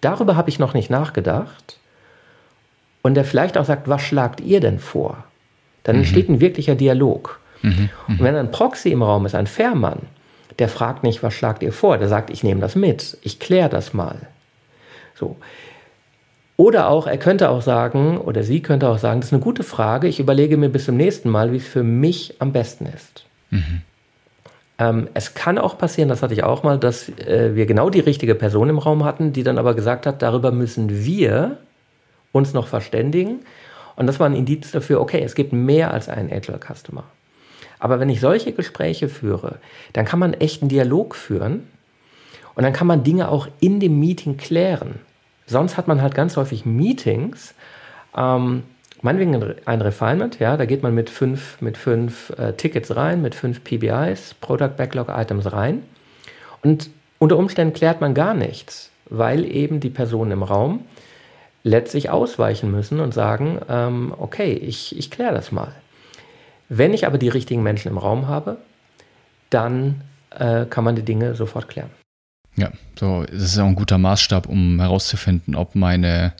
Darüber habe ich noch nicht nachgedacht. Und der vielleicht auch sagt, was schlagt ihr denn vor? Dann mhm. entsteht ein wirklicher Dialog. Mhm. Mhm. Und wenn ein Proxy im Raum ist, ein Fährmann, der fragt nicht, was schlagt ihr vor? Der sagt, ich nehme das mit, ich kläre das mal. So. Oder auch, er könnte auch sagen, oder sie könnte auch sagen, das ist eine gute Frage, ich überlege mir bis zum nächsten Mal, wie es für mich am besten ist. Mhm. Ähm, es kann auch passieren, das hatte ich auch mal, dass äh, wir genau die richtige Person im Raum hatten, die dann aber gesagt hat, darüber müssen wir uns noch verständigen. Und das war ein Indiz dafür, okay, es gibt mehr als einen Agile Customer. Aber wenn ich solche Gespräche führe, dann kann man echt einen Dialog führen und dann kann man Dinge auch in dem Meeting klären. Sonst hat man halt ganz häufig Meetings, ähm, meinetwegen ein Refinement, ja, da geht man mit fünf, mit fünf äh, Tickets rein, mit fünf PBIs, Product Backlog Items rein. Und unter Umständen klärt man gar nichts, weil eben die Personen im Raum letztlich ausweichen müssen und sagen, ähm, okay, ich, ich kläre das mal. Wenn ich aber die richtigen Menschen im Raum habe, dann äh, kann man die Dinge sofort klären. Ja, so, das ist auch ein guter Maßstab, um herauszufinden, ob meine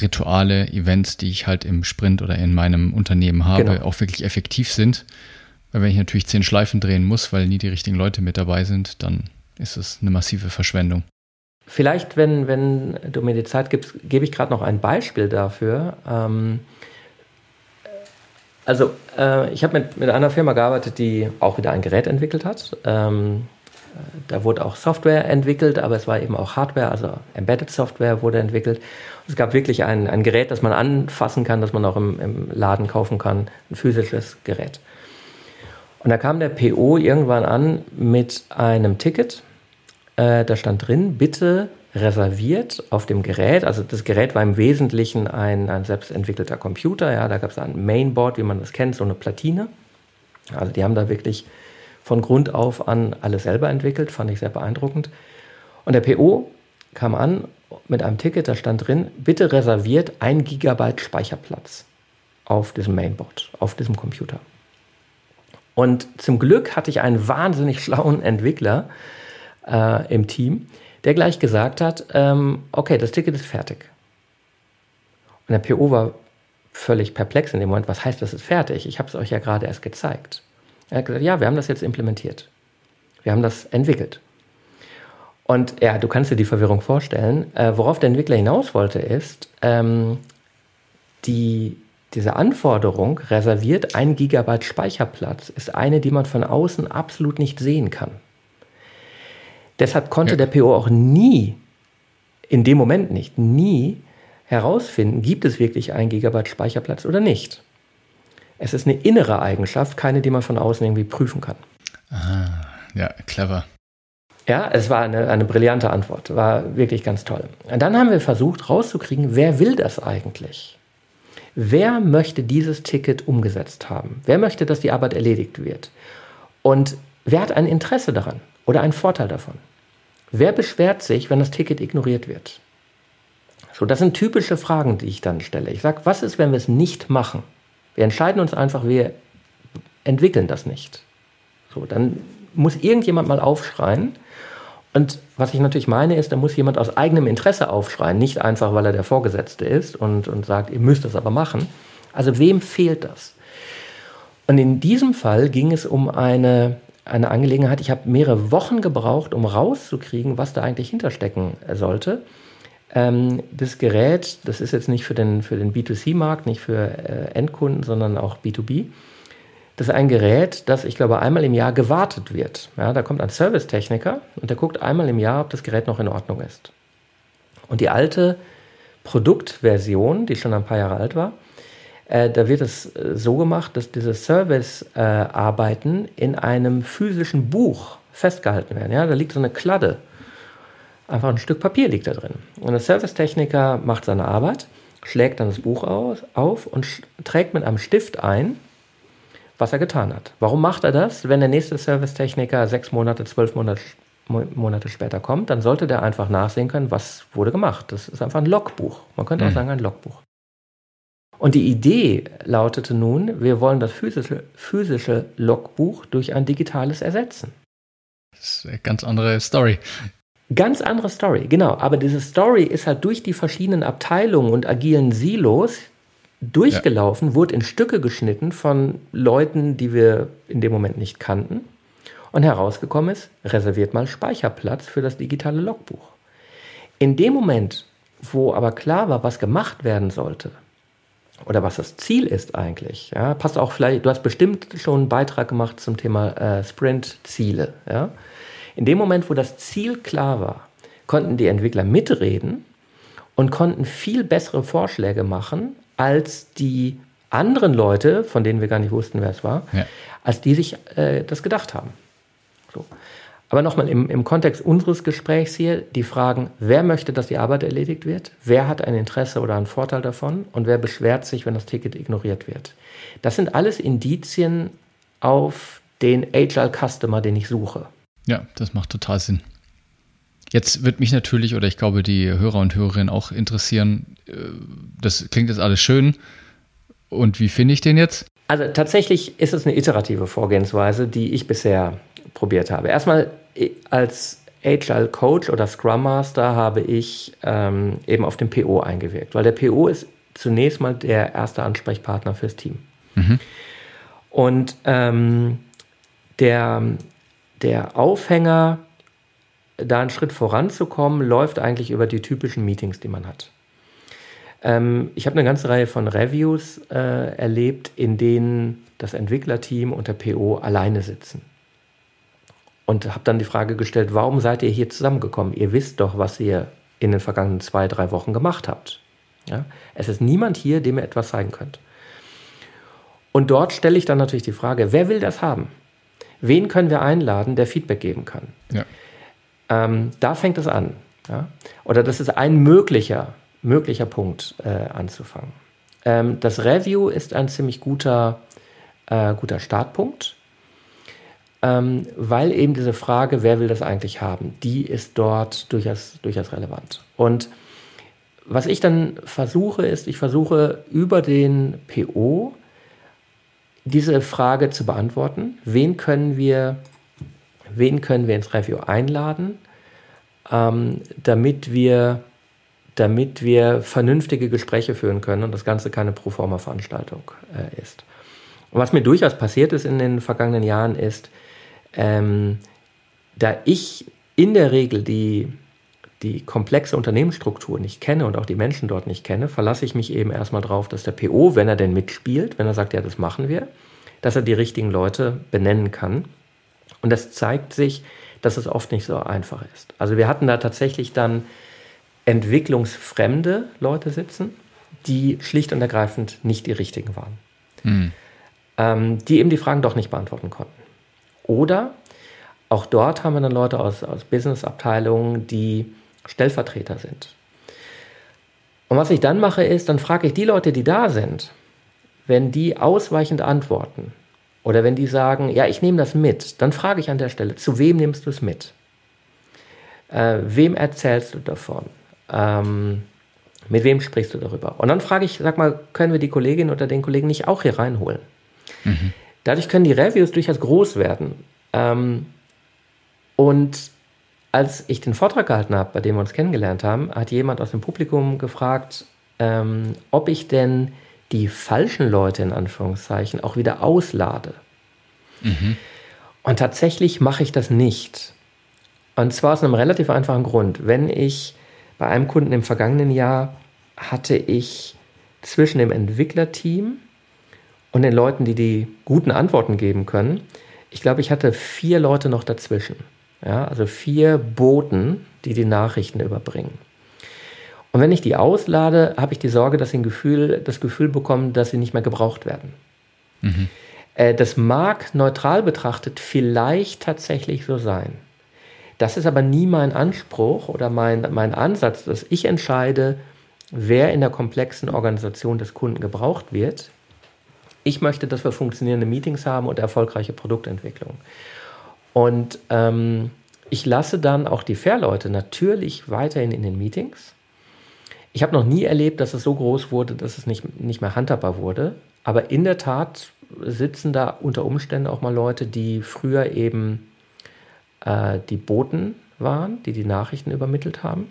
Rituale, Events, die ich halt im Sprint oder in meinem Unternehmen habe, genau. auch wirklich effektiv sind. Weil wenn ich natürlich zehn Schleifen drehen muss, weil nie die richtigen Leute mit dabei sind, dann ist es eine massive Verschwendung. Vielleicht, wenn, wenn du mir die Zeit gibst, gebe ich gerade noch ein Beispiel dafür. Ähm, also, äh, ich habe mit, mit einer Firma gearbeitet, die auch wieder ein Gerät entwickelt hat. Ähm, da wurde auch Software entwickelt, aber es war eben auch Hardware, also Embedded Software wurde entwickelt. Es gab wirklich ein, ein Gerät, das man anfassen kann, das man auch im, im Laden kaufen kann, ein physisches Gerät. Und da kam der PO irgendwann an mit einem Ticket. Äh, da stand drin, bitte reserviert auf dem Gerät. Also das Gerät war im Wesentlichen ein, ein selbstentwickelter Computer. Ja, da gab es ein Mainboard, wie man das kennt, so eine Platine. Also die haben da wirklich von Grund auf an alles selber entwickelt, fand ich sehr beeindruckend. Und der PO kam an mit einem Ticket, da stand drin, bitte reserviert ein Gigabyte Speicherplatz auf diesem Mainboard, auf diesem Computer. Und zum Glück hatte ich einen wahnsinnig schlauen Entwickler äh, im Team, der gleich gesagt hat, ähm, okay, das Ticket ist fertig. Und der PO war völlig perplex in dem Moment, was heißt, das ist fertig? Ich habe es euch ja gerade erst gezeigt. Er hat gesagt, ja, wir haben das jetzt implementiert. Wir haben das entwickelt. Und ja, du kannst dir die Verwirrung vorstellen. Äh, worauf der Entwickler hinaus wollte, ist, ähm, die, diese Anforderung, reserviert ein Gigabyte Speicherplatz, ist eine, die man von außen absolut nicht sehen kann. Deshalb konnte ja. der PO auch nie, in dem Moment nicht, nie herausfinden, gibt es wirklich ein Gigabyte Speicherplatz oder nicht. Es ist eine innere Eigenschaft, keine, die man von außen irgendwie prüfen kann. Ah, ja, clever. Ja, es war eine, eine brillante Antwort, war wirklich ganz toll. Und dann haben wir versucht rauszukriegen, wer will das eigentlich? Wer möchte dieses Ticket umgesetzt haben? Wer möchte, dass die Arbeit erledigt wird? Und wer hat ein Interesse daran oder einen Vorteil davon? Wer beschwert sich, wenn das Ticket ignoriert wird? So, das sind typische Fragen, die ich dann stelle. Ich sage, was ist, wenn wir es nicht machen? Wir entscheiden uns einfach, wir entwickeln das nicht. So, dann muss irgendjemand mal aufschreien. Und was ich natürlich meine, ist, da muss jemand aus eigenem Interesse aufschreien, nicht einfach, weil er der Vorgesetzte ist und, und sagt, ihr müsst das aber machen. Also wem fehlt das? Und in diesem Fall ging es um eine, eine Angelegenheit, ich habe mehrere Wochen gebraucht, um rauszukriegen, was da eigentlich hinterstecken sollte. Ähm, das Gerät, das ist jetzt nicht für den, für den B2C-Markt, nicht für äh, Endkunden, sondern auch B2B. Das ist ein Gerät, das, ich glaube, einmal im Jahr gewartet wird. Ja, da kommt ein Servicetechniker und der guckt einmal im Jahr, ob das Gerät noch in Ordnung ist. Und die alte Produktversion, die schon ein paar Jahre alt war, Äh, da wird es äh, so gemacht, dass diese Service-Arbeiten äh, in einem physischen Buch festgehalten werden. Ja, da liegt so eine Kladde. Einfach ein Stück Papier liegt da drin. Und der Servicetechniker macht seine Arbeit, schlägt dann das Buch aus, auf und trägt mit einem Stift ein, was er getan hat. Warum macht er das? Wenn der nächste Servicetechniker sechs Monate, zwölf Monate, Monate später kommt, dann sollte der einfach nachsehen können, was wurde gemacht. Das ist einfach ein Logbuch. Man könnte mhm. auch sagen, ein Logbuch. Und die Idee lautete nun, wir wollen das physische, physische Logbuch durch ein digitales ersetzen. Das ist eine ganz andere Story. Ganz andere Story, genau. Aber diese Story ist halt durch die verschiedenen Abteilungen und agilen Silos durchgelaufen, ja. wurde in Stücke geschnitten von Leuten, die wir in dem Moment nicht kannten. Und herausgekommen ist, reserviert mal Speicherplatz für das digitale Logbuch. In dem Moment, wo aber klar war, was gemacht werden sollte, oder was das Ziel ist eigentlich. Ja, passt auch vielleicht, du hast bestimmt schon einen Beitrag gemacht zum Thema äh, Sprint-Ziele. Ja. In dem Moment, wo das Ziel klar war, konnten die Entwickler mitreden und konnten viel bessere Vorschläge machen, als die anderen Leute, von denen wir gar nicht wussten, wer es war, ja. als die sich äh, das gedacht haben. So. Aber nochmal im, im Kontext unseres Gesprächs hier die Fragen, wer möchte, dass die Arbeit erledigt wird? Wer hat ein Interesse oder einen Vorteil davon? Und wer beschwert sich, wenn das Ticket ignoriert wird? Das sind alles Indizien auf den Agile Customer, den ich suche. Ja, das macht total Sinn. Jetzt wird mich natürlich oder ich glaube die Hörer und Hörerinnen auch interessieren, äh, das klingt jetzt alles schön. Und wie finde ich den jetzt? Also tatsächlich ist es eine iterative Vorgehensweise, die ich bisher probiert habe. Erstmal als Agile Coach oder Scrum Master habe ich ähm, eben auf den PO eingewirkt, weil der PO ist zunächst mal der erste Ansprechpartner fürs Team. Mhm. Und ähm, der, der Aufhänger, da einen Schritt voranzukommen, läuft eigentlich über die typischen Meetings, die man hat. Ähm, ich habe eine ganze Reihe von Reviews äh, erlebt, in denen das Entwicklerteam und der PO alleine sitzen und habe dann die Frage gestellt, warum seid ihr hier zusammengekommen? Ihr wisst doch, was ihr in den vergangenen zwei, drei Wochen gemacht habt. Ja? Es ist niemand hier, dem ihr etwas zeigen könnt. Und dort stelle ich dann natürlich die Frage, wer will das haben? Wen können wir einladen, der Feedback geben kann? Ja. Ähm, da fängt es an. Ja? Oder das ist ein möglicher, möglicher Punkt äh, anzufangen. Ähm, das Review ist ein ziemlich guter, äh, guter Startpunkt ähm, weil eben diese Frage, wer will das eigentlich haben, die ist dort durchaus, durchaus relevant. Und was ich dann versuche, ist, ich versuche über den PO diese Frage zu beantworten. Wen können wir, wen können wir ins Review einladen, ähm, damit wir damit wir vernünftige Gespräche führen können und das Ganze keine Proforma-Veranstaltung äh, ist. Und was mir durchaus passiert ist in den vergangenen Jahren ist, ähm, da ich in der Regel die, die komplexe Unternehmensstruktur nicht kenne und auch die Menschen dort nicht kenne, verlasse ich mich eben erstmal drauf, dass der PO, wenn er denn mitspielt, wenn er sagt, ja, das machen wir, dass er die richtigen Leute benennen kann. Und das zeigt sich, dass es oft nicht so einfach ist. Also wir hatten da tatsächlich dann entwicklungsfremde Leute sitzen, die schlicht und ergreifend nicht die richtigen waren. Hm. Ähm, die eben die Fragen doch nicht beantworten konnten. Oder auch dort haben wir dann Leute aus, aus Business-Abteilungen, die Stellvertreter sind. Und was ich dann mache, ist, dann frage ich die Leute, die da sind, wenn die ausweichend antworten oder wenn die sagen, ja, ich nehme das mit, dann frage ich an der Stelle, zu wem nimmst du es mit? Äh, wem erzählst du davon? Ähm, mit wem sprichst du darüber? Und dann frage ich, sag mal, können wir die Kollegin oder den Kollegen nicht auch hier reinholen? Mhm. Dadurch können die Reviews durchaus groß werden. Ähm, und als ich den Vortrag gehalten habe, bei dem wir uns kennengelernt haben, hat jemand aus dem Publikum gefragt, ähm, ob ich denn die falschen Leute in Anführungszeichen auch wieder auslade. Mhm. Und tatsächlich mache ich das nicht. Und zwar aus einem relativ einfachen Grund. Wenn ich bei einem Kunden im vergangenen Jahr hatte ich zwischen dem Entwicklerteam und den Leuten, die die guten Antworten geben können. Ich glaube, ich hatte vier Leute noch dazwischen. Ja, also vier Boten, die die Nachrichten überbringen. Und wenn ich die auslade, habe ich die Sorge, dass sie ein Gefühl, das Gefühl bekommen, dass sie nicht mehr gebraucht werden. Mhm. Äh, das mag neutral betrachtet vielleicht tatsächlich so sein. Das ist aber nie mein Anspruch oder mein, mein Ansatz, dass ich entscheide, wer in der komplexen Organisation des Kunden gebraucht wird. Ich möchte, dass wir funktionierende Meetings haben und erfolgreiche Produktentwicklung. Und ähm, ich lasse dann auch die Fair-Leute natürlich weiterhin in den Meetings. Ich habe noch nie erlebt, dass es so groß wurde, dass es nicht, nicht mehr handhabbar wurde. Aber in der Tat sitzen da unter Umständen auch mal Leute, die früher eben äh, die Boten waren, die die Nachrichten übermittelt haben.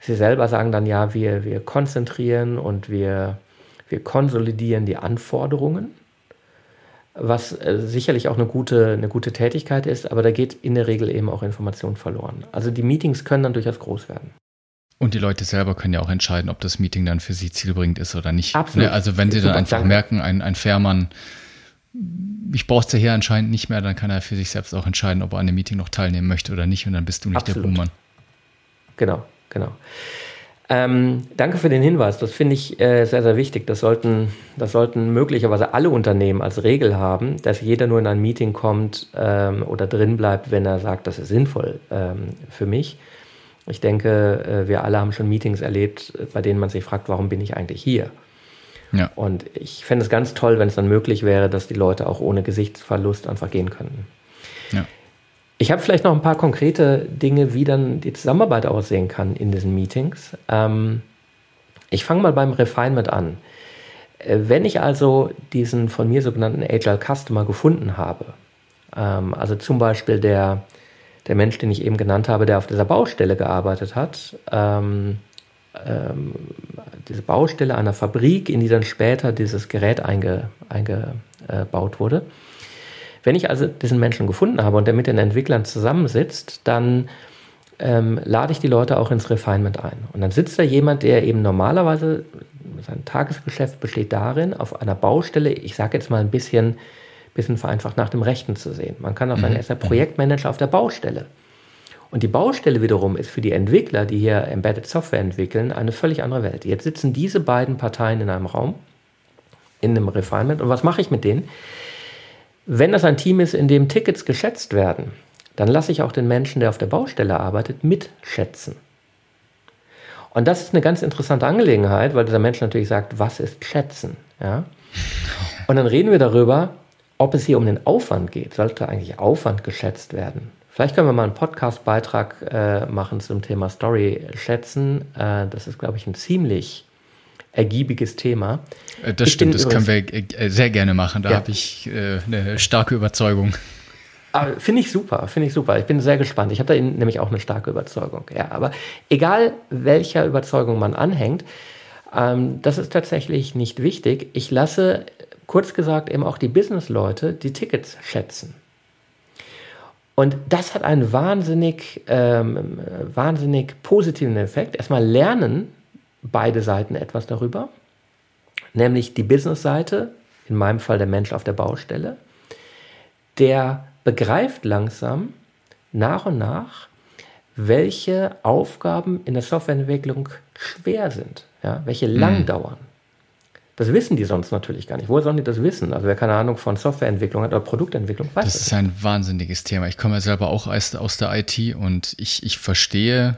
Sie selber sagen dann, ja, wir, wir konzentrieren und wir, wir konsolidieren die Anforderungen, was äh, sicherlich auch eine gute, eine gute Tätigkeit ist, aber da geht in der Regel eben auch Information verloren. Also die Meetings können dann durchaus groß werden. Und die Leute selber können ja auch entscheiden, ob das Meeting dann für sie zielbringend ist oder nicht. Absolut. Ne, also wenn sie dann einfach danke. merken, ein, ein Fährmann, ich brauche es ja hier anscheinend nicht mehr, dann kann er für sich selbst auch entscheiden, ob er an dem Meeting noch teilnehmen möchte oder nicht. Und dann bist du nicht Absolut. der Buhmann. Genau, genau. Ähm, danke für den Hinweis. Das finde ich äh, sehr, sehr wichtig. Das sollten, das sollten möglicherweise alle Unternehmen als Regel haben, dass jeder nur in ein Meeting kommt ähm, oder drin bleibt, wenn er sagt, das ist sinnvoll ähm, für mich. Ich denke, äh, wir alle haben schon Meetings erlebt, bei denen man sich fragt, warum bin ich eigentlich hier? Ja. Und ich fände es ganz toll, wenn es dann möglich wäre, dass die Leute auch ohne Gesichtsverlust einfach gehen könnten. Ja. Ich habe vielleicht noch ein paar konkrete Dinge, wie dann die Zusammenarbeit aussehen kann in diesen Meetings. Ähm, ich fange mal beim Refinement an. Äh, wenn ich also diesen von mir sogenannten Agile Customer gefunden habe, ähm, also zum Beispiel der der Mensch, den ich eben genannt habe, der auf dieser Baustelle gearbeitet hat, ähm, ähm, diese Baustelle einer Fabrik, in die dann später dieses Gerät einge, eingebaut wurde. Wenn ich also diesen Menschen gefunden habe und der mit den Entwicklern zusammensitzt, dann ähm, lade ich die Leute auch ins Refinement ein. Und dann sitzt da jemand, der eben normalerweise, sein Tagesgeschäft besteht darin, auf einer Baustelle, ich sage jetzt mal ein bisschen bisschen vereinfacht nach dem Rechten zu sehen. Man kann auch sagen, er ist der Projektmanager auf der Baustelle. Und die Baustelle wiederum ist für die Entwickler, die hier Embedded Software entwickeln, eine völlig andere Welt. Jetzt sitzen diese beiden Parteien in einem Raum, in einem Refinement. Und was mache ich mit denen? Wenn das ein Team ist, in dem Tickets geschätzt werden, dann lasse ich auch den Menschen, der auf der Baustelle arbeitet, mitschätzen. Und das ist eine ganz interessante Angelegenheit, weil dieser Mensch natürlich sagt, was ist Schätzen? Ja? Und dann reden wir darüber, ob es hier um den Aufwand geht, sollte eigentlich Aufwand geschätzt werden. Vielleicht können wir mal einen Podcast-Beitrag äh, machen zum Thema Story schätzen. Äh, das ist, glaube ich, ein ziemlich ergiebiges Thema. Äh, das ich stimmt, das können wir äh, sehr gerne machen. Da ja. habe ich äh, eine starke Überzeugung. Finde ich super, finde ich super. Ich bin sehr gespannt. Ich habe da nämlich auch eine starke Überzeugung. Ja, aber egal welcher Überzeugung man anhängt, ähm, das ist tatsächlich nicht wichtig. Ich lasse kurz gesagt eben auch die Businessleute die Tickets schätzen. Und das hat einen wahnsinnig, ähm, wahnsinnig positiven Effekt. Erstmal lernen beide Seiten etwas darüber, nämlich die Businessseite, in meinem Fall der Mensch auf der Baustelle, der begreift langsam nach und nach, welche Aufgaben in der Softwareentwicklung schwer sind, ja, welche lang mhm. dauern. Das wissen die sonst natürlich gar nicht. Woher sollen die das wissen? Also wer keine Ahnung von Softwareentwicklung hat oder Produktentwicklung, weiß das. Das ist ein wahnsinniges Thema. Ich komme ja selber auch aus der IT und ich, ich verstehe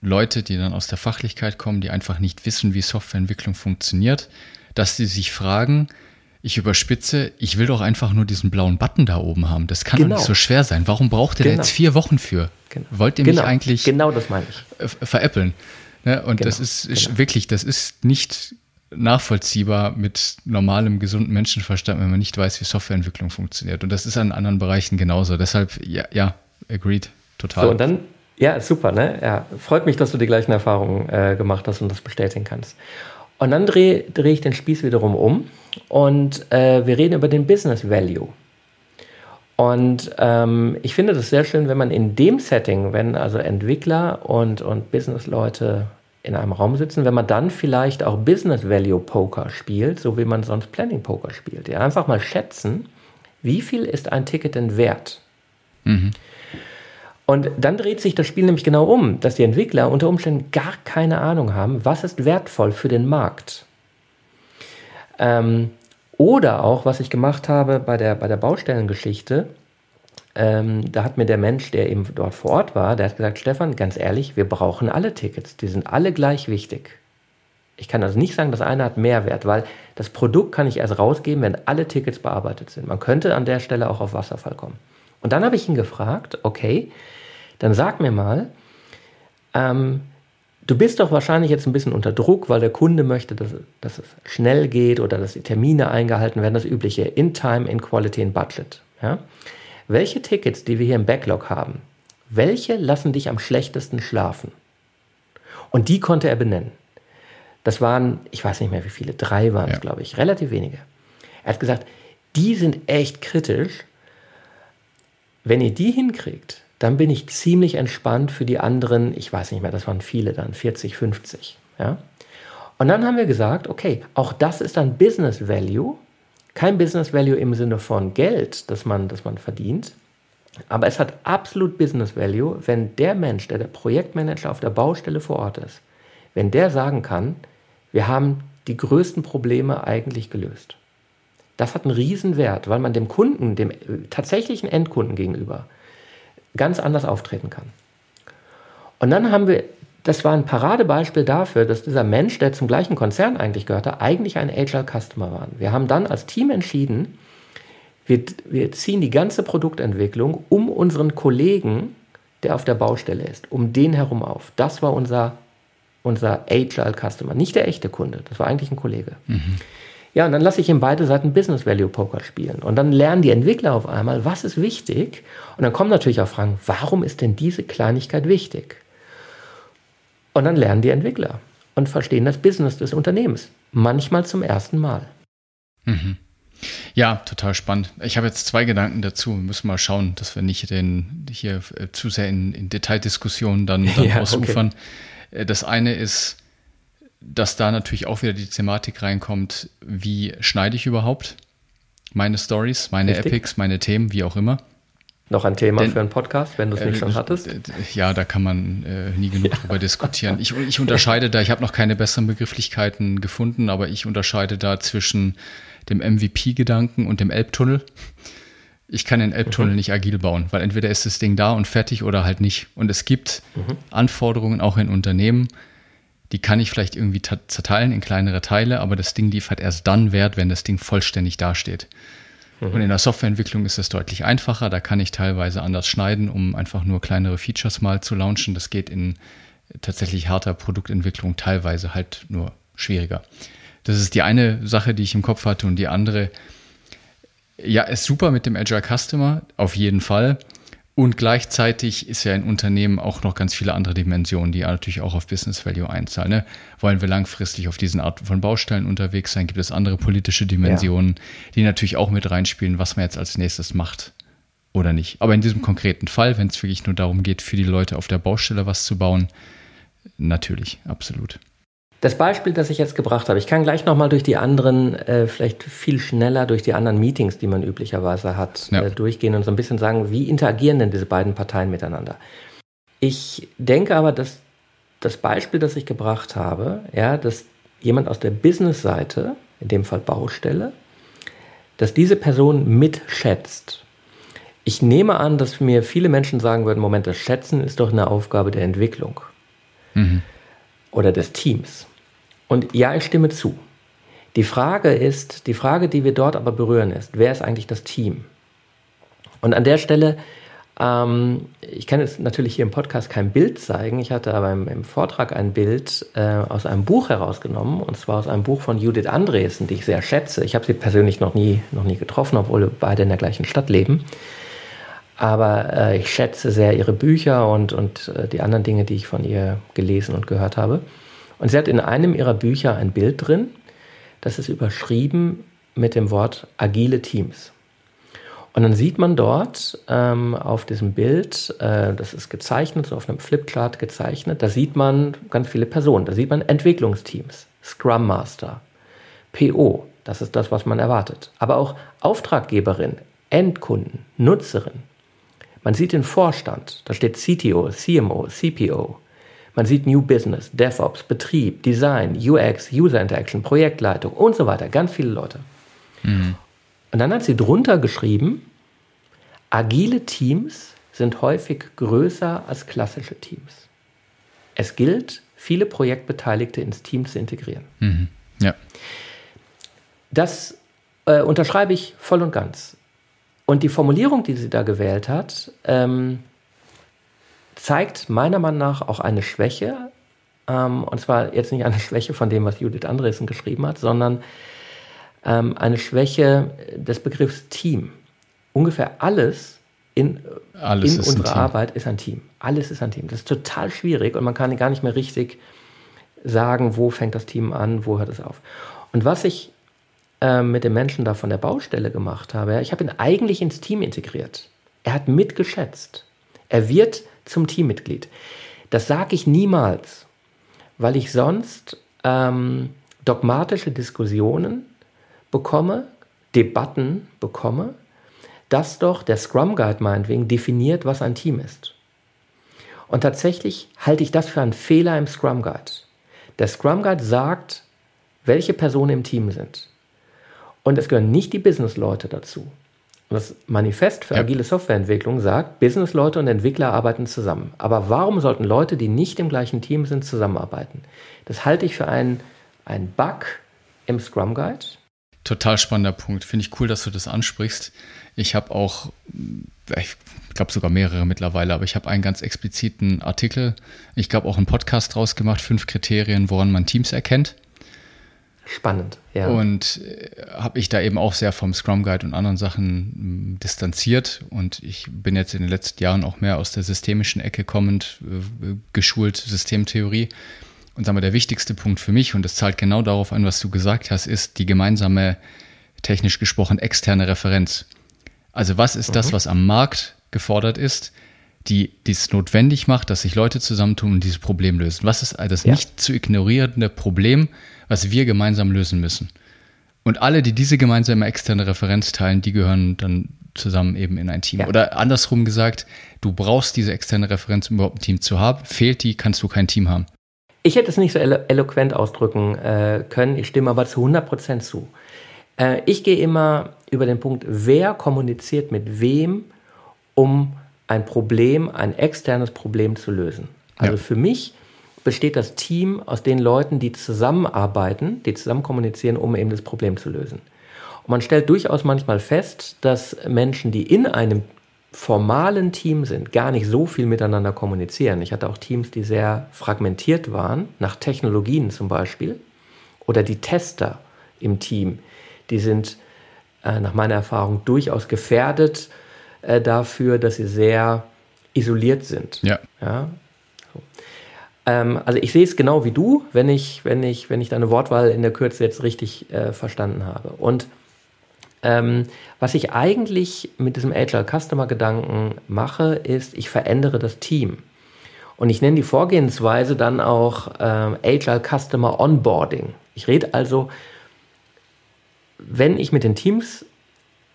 Leute, die dann aus der Fachlichkeit kommen, die einfach nicht wissen, wie Softwareentwicklung funktioniert, dass sie sich fragen, ich überspitze, ich will doch einfach nur diesen blauen Button da oben haben. Das kann genau. doch nicht so schwer sein. Warum braucht ihr genau. da jetzt vier Wochen für? Genau. Wollt ihr mich genau. eigentlich genau das meine ich. veräppeln? Ne? Und das genau. ist genau. wirklich, das ist nicht nachvollziehbar mit normalem, gesunden Menschenverstand, wenn man nicht weiß, wie Softwareentwicklung funktioniert. Und das ist an anderen Bereichen genauso. Deshalb, ja, ja agreed, total. So, und dann, ja, super, ne? Ja, freut mich, dass du die gleichen Erfahrungen äh, gemacht hast und das bestätigen kannst. Und dann drehe dreh ich den Spieß wiederum um und äh, wir reden über den Business Value. Und ähm, ich finde das sehr schön, wenn man in dem Setting, wenn also Entwickler und, und Businessleute in einem Raum sitzen, wenn man dann vielleicht auch Business Value Poker spielt, so wie man sonst Planning Poker spielt. Ja, einfach mal schätzen, wie viel ist ein Ticket denn wert? Mhm. Und dann dreht sich das Spiel nämlich genau um, dass die Entwickler unter Umständen gar keine Ahnung haben, was ist wertvoll für den Markt. Ähm, oder auch, was ich gemacht habe bei der, bei der Baustellengeschichte, ähm, da hat mir der Mensch, der eben dort vor Ort war, der hat gesagt, Stefan, ganz ehrlich, wir brauchen alle Tickets, die sind alle gleich wichtig. Ich kann also nicht sagen, das eine hat mehr Wert, weil das Produkt kann ich erst rausgeben, wenn alle Tickets bearbeitet sind. Man könnte an der Stelle auch auf Wasserfall kommen. Und dann habe ich ihn gefragt, okay, dann sag mir mal, ähm, du bist doch wahrscheinlich jetzt ein bisschen unter Druck, weil der Kunde möchte, dass, dass es schnell geht oder dass die Termine eingehalten werden, das übliche in Time, in Quality, in Budget. Ja? Welche Tickets, die wir hier im Backlog haben, welche lassen dich am schlechtesten schlafen? Und die konnte er benennen. Das waren, ich weiß nicht mehr wie viele, drei waren es, ja. glaube ich, relativ wenige. Er hat gesagt, die sind echt kritisch. Wenn ihr die hinkriegt, dann bin ich ziemlich entspannt für die anderen, ich weiß nicht mehr, das waren viele dann, 40, 50. Ja? Und dann haben wir gesagt, okay, auch das ist ein Business Value. Kein Business Value im Sinne von Geld, das man, das man verdient, aber es hat absolut Business Value, wenn der Mensch, der der Projektmanager auf der Baustelle vor Ort ist, wenn der sagen kann, wir haben die größten Probleme eigentlich gelöst. Das hat einen Riesenwert, weil man dem Kunden, dem tatsächlichen Endkunden gegenüber, ganz anders auftreten kann. Und dann haben wir, das war ein Paradebeispiel dafür, dass dieser Mensch, der zum gleichen Konzern eigentlich gehörte, eigentlich ein Agile Customer war. Wir haben dann als Team entschieden, wir, wir ziehen die ganze Produktentwicklung um unseren Kollegen, der auf der Baustelle ist, um den herum auf. Das war unser, unser Agile Customer, nicht der echte Kunde, das war eigentlich ein Kollege. Mhm. Ja, und dann lasse ich ihm beide Seiten Business Value Poker spielen. Und dann lernen die Entwickler auf einmal, was ist wichtig. Und dann kommen natürlich auch Fragen, warum ist denn diese Kleinigkeit wichtig? Und dann lernen die Entwickler und verstehen das Business des Unternehmens. Manchmal zum ersten Mal. Mhm. Ja, total spannend. Ich habe jetzt zwei Gedanken dazu. Wir müssen mal schauen, dass wir nicht den, hier äh, zu sehr in, in Detaildiskussionen dann, dann ja, ausufern. Okay. Äh, das eine ist, dass da natürlich auch wieder die Thematik reinkommt, wie schneide ich überhaupt meine Stories, meine Richtig. Epics, meine Themen, wie auch immer. Noch ein Thema Denn, für einen Podcast, wenn du es nicht äh, schon hattest? Ja, da kann man äh, nie genug drüber diskutieren. Ich, ich unterscheide da, ich habe noch keine besseren Begrifflichkeiten gefunden, aber ich unterscheide da zwischen dem MVP-Gedanken und dem Elbtunnel. Ich kann den Elbtunnel mhm. nicht agil bauen, weil entweder ist das Ding da und fertig oder halt nicht. Und es gibt mhm. Anforderungen auch in Unternehmen, die kann ich vielleicht irgendwie zerteilen in kleinere Teile, aber das Ding liefert erst dann Wert, wenn das Ding vollständig dasteht. Mhm. Und in der Softwareentwicklung ist es deutlich einfacher. Da kann ich teilweise anders schneiden, um einfach nur kleinere Features mal zu launchen. Das geht in tatsächlich harter Produktentwicklung teilweise halt nur schwieriger. Das ist die eine Sache, die ich im Kopf hatte. Und die andere, ja, ist super mit dem Agile Customer, auf jeden Fall. Und gleichzeitig ist ja ein Unternehmen auch noch ganz viele andere Dimensionen, die natürlich auch auf Business Value einzahlen. Ne? Wollen wir langfristig auf diesen Art von Baustellen unterwegs sein? Gibt es andere politische Dimensionen, ja. die natürlich auch mit reinspielen, was man jetzt als nächstes macht oder nicht. Aber in diesem konkreten Fall, wenn es wirklich nur darum geht, für die Leute auf der Baustelle was zu bauen, natürlich, absolut. Das Beispiel, das ich jetzt gebracht habe, ich kann gleich nochmal durch die anderen, äh, vielleicht viel schneller durch die anderen Meetings, die man üblicherweise hat, ja. äh, durchgehen und so ein bisschen sagen, wie interagieren denn diese beiden Parteien miteinander. Ich denke aber, dass das Beispiel, das ich gebracht habe, ja, dass jemand aus der Business-Seite, in dem Fall Baustelle, dass diese Person mitschätzt. Ich nehme an, dass mir viele Menschen sagen würden, Moment, das Schätzen ist doch eine Aufgabe der Entwicklung. Mhm oder des Teams. Und ja, ich stimme zu. Die Frage ist, die Frage, die wir dort aber berühren, ist, wer ist eigentlich das Team? Und an der Stelle, ähm, ich kann jetzt natürlich hier im Podcast kein Bild zeigen. Ich hatte aber im, im Vortrag ein Bild äh, aus einem Buch herausgenommen, und zwar aus einem Buch von Judith Andresen, die ich sehr schätze. Ich habe sie persönlich noch nie, noch nie getroffen, obwohl wir beide in der gleichen Stadt leben. Aber äh, ich schätze sehr ihre Bücher und, und äh, die anderen Dinge, die ich von ihr gelesen und gehört habe. Und sie hat in einem ihrer Bücher ein Bild drin, das ist überschrieben mit dem Wort agile Teams. Und dann sieht man dort ähm, auf diesem Bild, äh, das ist gezeichnet, so auf einem Flipchart gezeichnet, da sieht man ganz viele Personen. Da sieht man Entwicklungsteams, Scrum Master, PO, das ist das, was man erwartet. Aber auch Auftraggeberin, Endkunden, Nutzerin, Man sieht den Vorstand, da steht CTO, CMO, CPO. Man sieht New Business, DevOps, Betrieb, Design, UX, User Interaction, Projektleitung und so weiter. Ganz viele Leute. Mhm. Und dann hat sie drunter geschrieben, agile Teams sind häufig größer als klassische Teams. Es gilt, viele Projektbeteiligte ins Team zu integrieren. Mhm. Ja. Das äh, unterschreibe ich voll und ganz. Und die Formulierung, die sie da gewählt hat, ähm, zeigt meiner Meinung nach auch eine Schwäche. Ähm, und zwar jetzt nicht eine Schwäche von dem, was Judith Andresen geschrieben hat, sondern ähm, eine Schwäche des Begriffs Team. Ungefähr alles in, alles in unserer Arbeit ist ein Team. Alles ist ein Team. Das ist total schwierig und man kann gar nicht mehr richtig sagen, wo fängt das Team an, wo hört es auf. Und was ich äh, mit dem Menschen da von der Baustelle gemacht habe, ich habe ihn eigentlich ins Team integriert. Er hat mitgeschätzt. Er wird zum Teammitglied. Das sage ich niemals, weil ich sonst ähm, dogmatische Diskussionen bekomme, Debatten bekomme, dass doch der Scrum Guide meinetwegen definiert, was ein Team ist. Und tatsächlich halte ich das für einen Fehler im Scrum Guide. Der Scrum Guide sagt, welche Personen im Team sind. Und es gehören nicht die Business-Leute dazu. Das Manifest für ja. agile Softwareentwicklung sagt, Business-Leute und Entwickler arbeiten zusammen. Aber warum sollten Leute, die nicht im gleichen Team sind, zusammenarbeiten? Das halte ich für einen, einen Bug im Scrum Guide. Total spannender Punkt. Finde ich cool, dass du das ansprichst. Ich habe auch, ich glaube sogar mehrere mittlerweile, aber ich habe einen ganz expliziten Artikel, ich glaube auch einen Podcast draus gemacht, fünf Kriterien, woran man Teams erkennt. Spannend, ja. Und äh, habe ich da eben auch sehr vom Scrum Guide und anderen Sachen äh, distanziert. Und ich bin jetzt in den letzten Jahren auch mehr aus der systemischen Ecke kommend, äh, geschult Systemtheorie. Und sagen wir, der wichtigste Punkt für mich, und das zahlt genau darauf an, was du gesagt hast, ist die gemeinsame, technisch gesprochen, externe Referenz. Also was ist mhm. das, was am Markt gefordert ist? die es notwendig macht, dass sich Leute zusammentun und dieses Problem lösen. Was ist das ja. nicht zu ignorierende Problem, was wir gemeinsam lösen müssen? Und alle, die diese gemeinsame externe Referenz teilen, die gehören dann zusammen eben in ein Team. Ja. Oder andersrum gesagt, du brauchst diese externe Referenz, um überhaupt ein Team zu haben. Fehlt die, kannst du kein Team haben. Ich hätte es nicht so elo eloquent ausdrücken äh, können. Ich stimme aber zu 100 Prozent zu. Äh, ich gehe immer über den Punkt, wer kommuniziert mit wem, um ein Problem, ein externes Problem zu lösen. Also ja. für mich besteht das Team aus den Leuten, die zusammenarbeiten, die zusammen kommunizieren, um eben das Problem zu lösen. Und man stellt durchaus manchmal fest, dass Menschen, die in einem formalen Team sind, gar nicht so viel miteinander kommunizieren. Ich hatte auch Teams, die sehr fragmentiert waren, nach Technologien zum Beispiel. Oder die Tester im Team, die sind äh, nach meiner Erfahrung durchaus gefährdet, äh, dafür, dass sie sehr isoliert sind. Ja. ja? Ähm, also ich sehe es genau wie du, wenn ich, wenn ich, wenn ich deine Wortwahl in der Kürze jetzt richtig äh, verstanden habe. Und ähm, was ich eigentlich mit diesem Agile Customer Gedanken mache, ist, ich verändere das Team. Und ich nenne die Vorgehensweise dann auch ähm, Agile Customer Onboarding. Ich rede also, wenn ich mit den Teams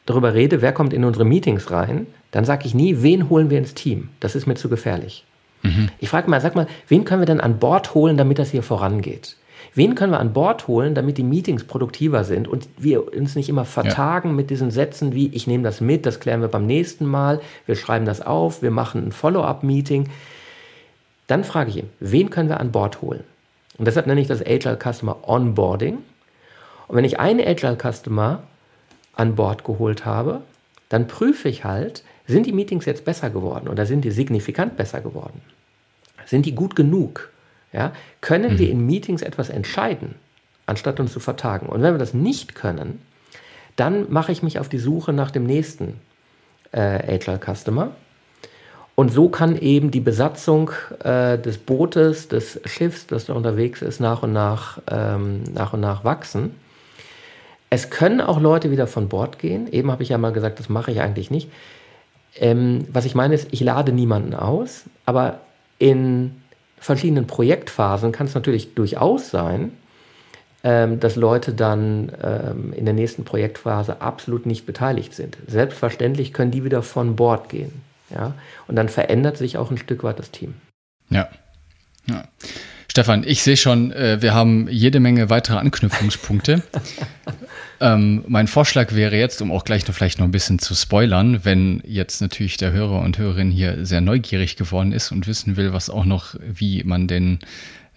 darüber rede, wer kommt in unsere Meetings rein, dann sage ich nie, wen holen wir ins Team. Das ist mir zu gefährlich. Mhm. Ich frage mal, sag mal, wen können wir denn an Bord holen, damit das hier vorangeht? Wen können wir an Bord holen, damit die Meetings produktiver sind und wir uns nicht immer vertagen ja. mit diesen Sätzen wie, ich nehme das mit, das klären wir beim nächsten Mal, wir schreiben das auf, wir machen ein Follow-up-Meeting. Dann frage ich ihn, wen können wir an Bord holen? Und deshalb nenne ich das Agile Customer Onboarding. Und wenn ich einen Agile Customer an Bord geholt habe, dann prüfe ich halt, sind die Meetings jetzt besser geworden oder sind die signifikant besser geworden? Sind die gut genug? Ja? Können mhm. wir in Meetings etwas entscheiden, anstatt uns zu vertagen? Und wenn wir das nicht können, dann mache ich mich auf die Suche nach dem nächsten äh, Agile Customer. Und so kann eben die Besatzung äh, des Bootes, des Schiffs, das da unterwegs ist, nach und nach, ähm, nach und nach wachsen. Es können auch Leute wieder von Bord gehen. Eben habe ich ja mal gesagt, das mache ich eigentlich nicht. Ähm, was ich meine ist, ich lade niemanden aus, aber in verschiedenen Projektphasen kann es natürlich durchaus sein, ähm, dass Leute dann ähm, in der nächsten Projektphase absolut nicht beteiligt sind. Selbstverständlich können die wieder von Bord gehen. Ja? Und dann verändert sich auch ein Stück weit das Team. Ja. ja. Stefan, ich sehe schon, äh, wir haben jede Menge weitere Anknüpfungspunkte. ähm, mein Vorschlag wäre jetzt, um auch gleich noch vielleicht noch ein bisschen zu spoilern, wenn jetzt natürlich der Hörer und Hörerin hier sehr neugierig geworden ist und wissen will, was auch noch, wie man den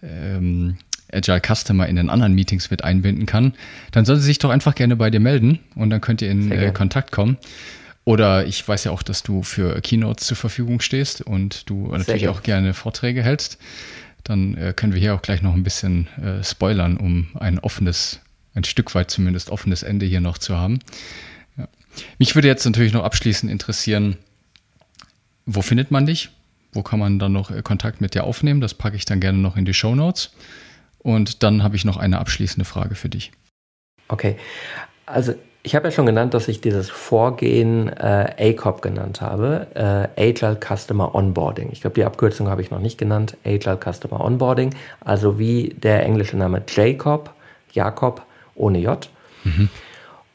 ähm, Agile Customer in den anderen Meetings mit einbinden kann, dann soll sie sich doch einfach gerne bei dir melden und dann könnt ihr in äh, Kontakt kommen. Oder ich weiß ja auch, dass du für Keynotes zur Verfügung stehst und du Sehr natürlich auch gerne Vorträge hältst dann äh, können wir hier auch gleich noch ein bisschen äh, spoilern, um ein offenes, ein Stück weit zumindest offenes Ende hier noch zu haben. Ja. Mich würde jetzt natürlich noch abschließend interessieren, wo findet man dich? Wo kann man dann noch äh, Kontakt mit dir aufnehmen? Das packe ich dann gerne noch in die Show Notes. Und dann habe ich noch eine abschließende Frage für dich. Okay, also ich habe ja schon genannt, dass ich dieses Vorgehen äh, ACOP genannt habe, äh, Agile Customer Onboarding. Ich glaube, die Abkürzung habe ich noch nicht genannt, Agile Customer Onboarding, also wie der englische Name Jacob, Jakob ohne J. Mhm.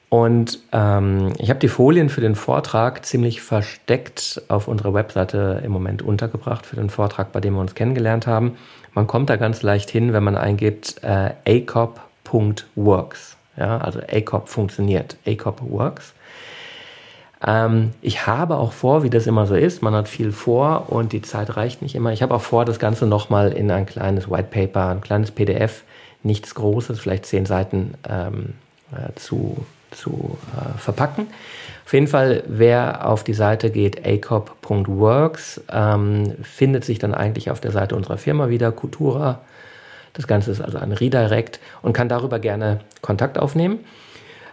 Und ähm, ich habe die Folien für den Vortrag ziemlich versteckt auf unserer Webseite im Moment untergebracht für den Vortrag, bei dem wir uns kennengelernt haben. Man kommt da ganz leicht hin, wenn man eingibt äh, acop.works. Ja, also ACOP funktioniert, ACOP works. Ähm, ich habe auch vor, wie das immer so ist, man hat viel vor und die Zeit reicht nicht immer. Ich habe auch vor, das Ganze nochmal in ein kleines White Paper, ein kleines PDF, nichts Großes, vielleicht zehn Seiten ähm, äh, zu, zu äh, verpacken. Auf jeden Fall, wer auf die Seite geht, acop.works, ähm, findet sich dann eigentlich auf der Seite unserer Firma wieder, Cultura das Ganze ist also ein Redirect und kann darüber gerne Kontakt aufnehmen.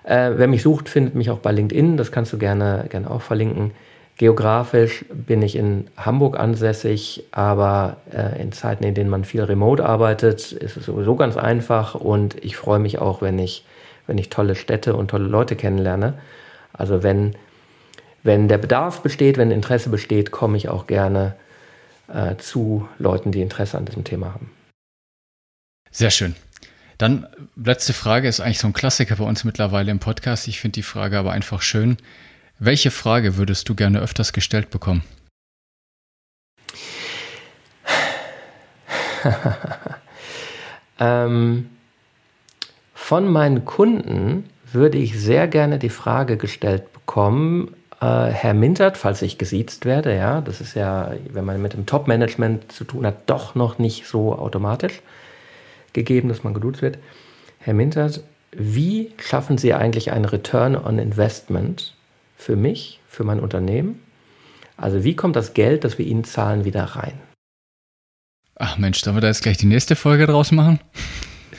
Äh, wer mich sucht, findet mich auch bei LinkedIn. Das kannst du gerne, gerne auch verlinken. Geografisch bin ich in Hamburg ansässig, aber äh, in Zeiten, in denen man viel remote arbeitet, ist es sowieso ganz einfach und ich freue mich auch, wenn ich, wenn ich tolle Städte und tolle Leute kennenlerne. Also wenn, wenn der Bedarf besteht, wenn Interesse besteht, komme ich auch gerne äh, zu Leuten, die Interesse an diesem Thema haben. Sehr schön. Dann letzte Frage ist eigentlich so ein Klassiker bei uns mittlerweile im Podcast. Ich finde die Frage aber einfach schön. Welche Frage würdest du gerne öfters gestellt bekommen? ähm, von meinen Kunden würde ich sehr gerne die Frage gestellt bekommen, äh, Herr Mintert, falls ich gesiezt werde, ja, das ist ja, wenn man mit dem Top-Management zu tun hat, doch noch nicht so automatisch gegeben, dass man geduzt wird. Herr Mintert, wie schaffen Sie eigentlich einen Return on Investment für mich, für mein Unternehmen? Also wie kommt das Geld, das wir Ihnen zahlen, wieder rein? Ach Mensch, sollen wir da jetzt gleich die nächste Folge draus machen?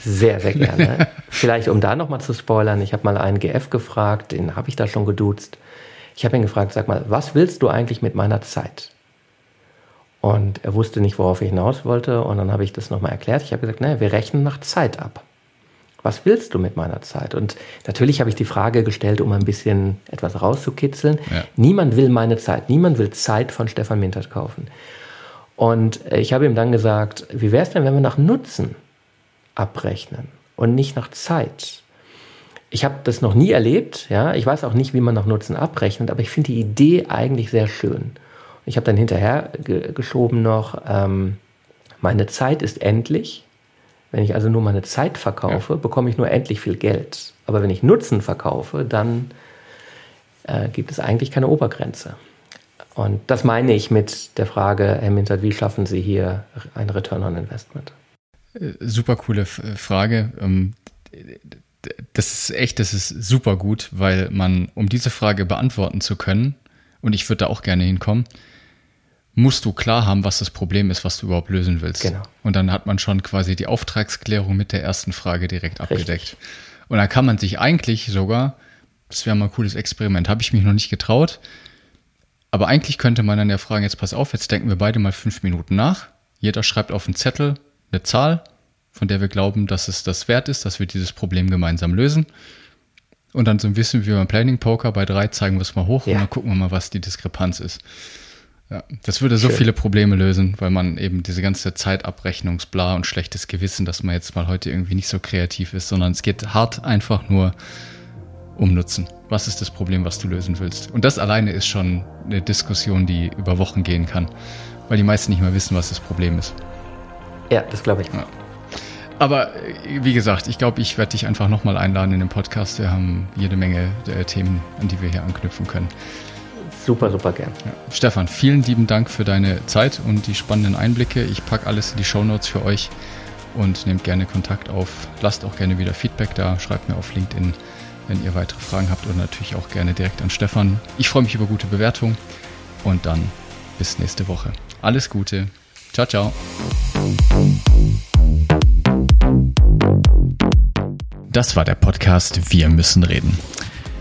Sehr, sehr gerne. Vielleicht, um da nochmal zu spoilern, ich habe mal einen GF gefragt, den habe ich da schon geduzt. Ich habe ihn gefragt, sag mal, was willst du eigentlich mit meiner Zeit? Und er wusste nicht, worauf ich hinaus wollte. Und dann habe ich das nochmal erklärt. Ich habe gesagt, naja, wir rechnen nach Zeit ab. Was willst du mit meiner Zeit? Und natürlich habe ich die Frage gestellt, um ein bisschen etwas rauszukitzeln. Ja. Niemand will meine Zeit. Niemand will Zeit von Stefan Mintert kaufen. Und ich habe ihm dann gesagt, wie wäre es denn, wenn wir nach Nutzen abrechnen und nicht nach Zeit? Ich habe das noch nie erlebt, ja. Ich weiß auch nicht, wie man nach Nutzen abrechnet, aber ich finde die Idee eigentlich sehr schön. Ich habe dann hinterher ge geschoben noch, ähm, meine Zeit ist endlich. Wenn ich also nur meine Zeit verkaufe, ja. bekomme ich nur endlich viel Geld. Aber wenn ich Nutzen verkaufe, dann äh, gibt es eigentlich keine Obergrenze. Und das meine ich mit der Frage, Herr Mintert, wie schaffen Sie hier ein Return on Investment? Äh, super coole Frage. Ähm, das ist echt, das ist super gut, weil man, um diese Frage beantworten zu können, und ich würde da auch gerne hinkommen, musst du klar haben, was das Problem ist, was du überhaupt lösen willst. Genau. Und dann hat man schon quasi die Auftragsklärung mit der ersten Frage direkt abgedeckt. Richtig. Und dann kann man sich eigentlich sogar, das wäre mal ein cooles Experiment, habe ich mich noch nicht getraut, aber eigentlich könnte man dann ja fragen, jetzt pass auf, jetzt denken wir beide mal fünf Minuten nach. Jeder schreibt auf einen Zettel eine Zahl, von der wir glauben, dass es das wert ist, dass wir dieses Problem gemeinsam lösen. Und dann so ein bisschen wie beim Planning Poker bei drei zeigen wir es mal hoch ja. und dann gucken wir mal, was die Diskrepanz ist. Ja, das würde so Schön. viele Probleme lösen, weil man eben diese ganze Zeitabrechnungsbla und schlechtes Gewissen, dass man jetzt mal heute irgendwie nicht so kreativ ist, sondern es geht hart einfach nur umnutzen? Was ist das Problem, was du lösen willst? Und das alleine ist schon eine Diskussion, die über Wochen gehen kann, weil die meisten nicht mal wissen, was das Problem ist. Ja, das glaube ich. Ja. Aber äh, wie gesagt, ich glaube, ich werde dich einfach nochmal einladen in den Podcast. Wir haben jede Menge äh, Themen, an die wir hier anknüpfen können. Super, super gern. Ja. Stefan, vielen lieben Dank für deine Zeit und die spannenden Einblicke. Ich packe alles in die Show Notes für euch und nehmt gerne Kontakt auf. Lasst auch gerne wieder Feedback da. Schreibt mir auf LinkedIn, wenn ihr weitere Fragen habt oder natürlich auch gerne direkt an Stefan. Ich freue mich über gute Bewertungen und dann bis nächste Woche. Alles Gute. Ciao, ciao. Das war der Podcast Wir müssen reden.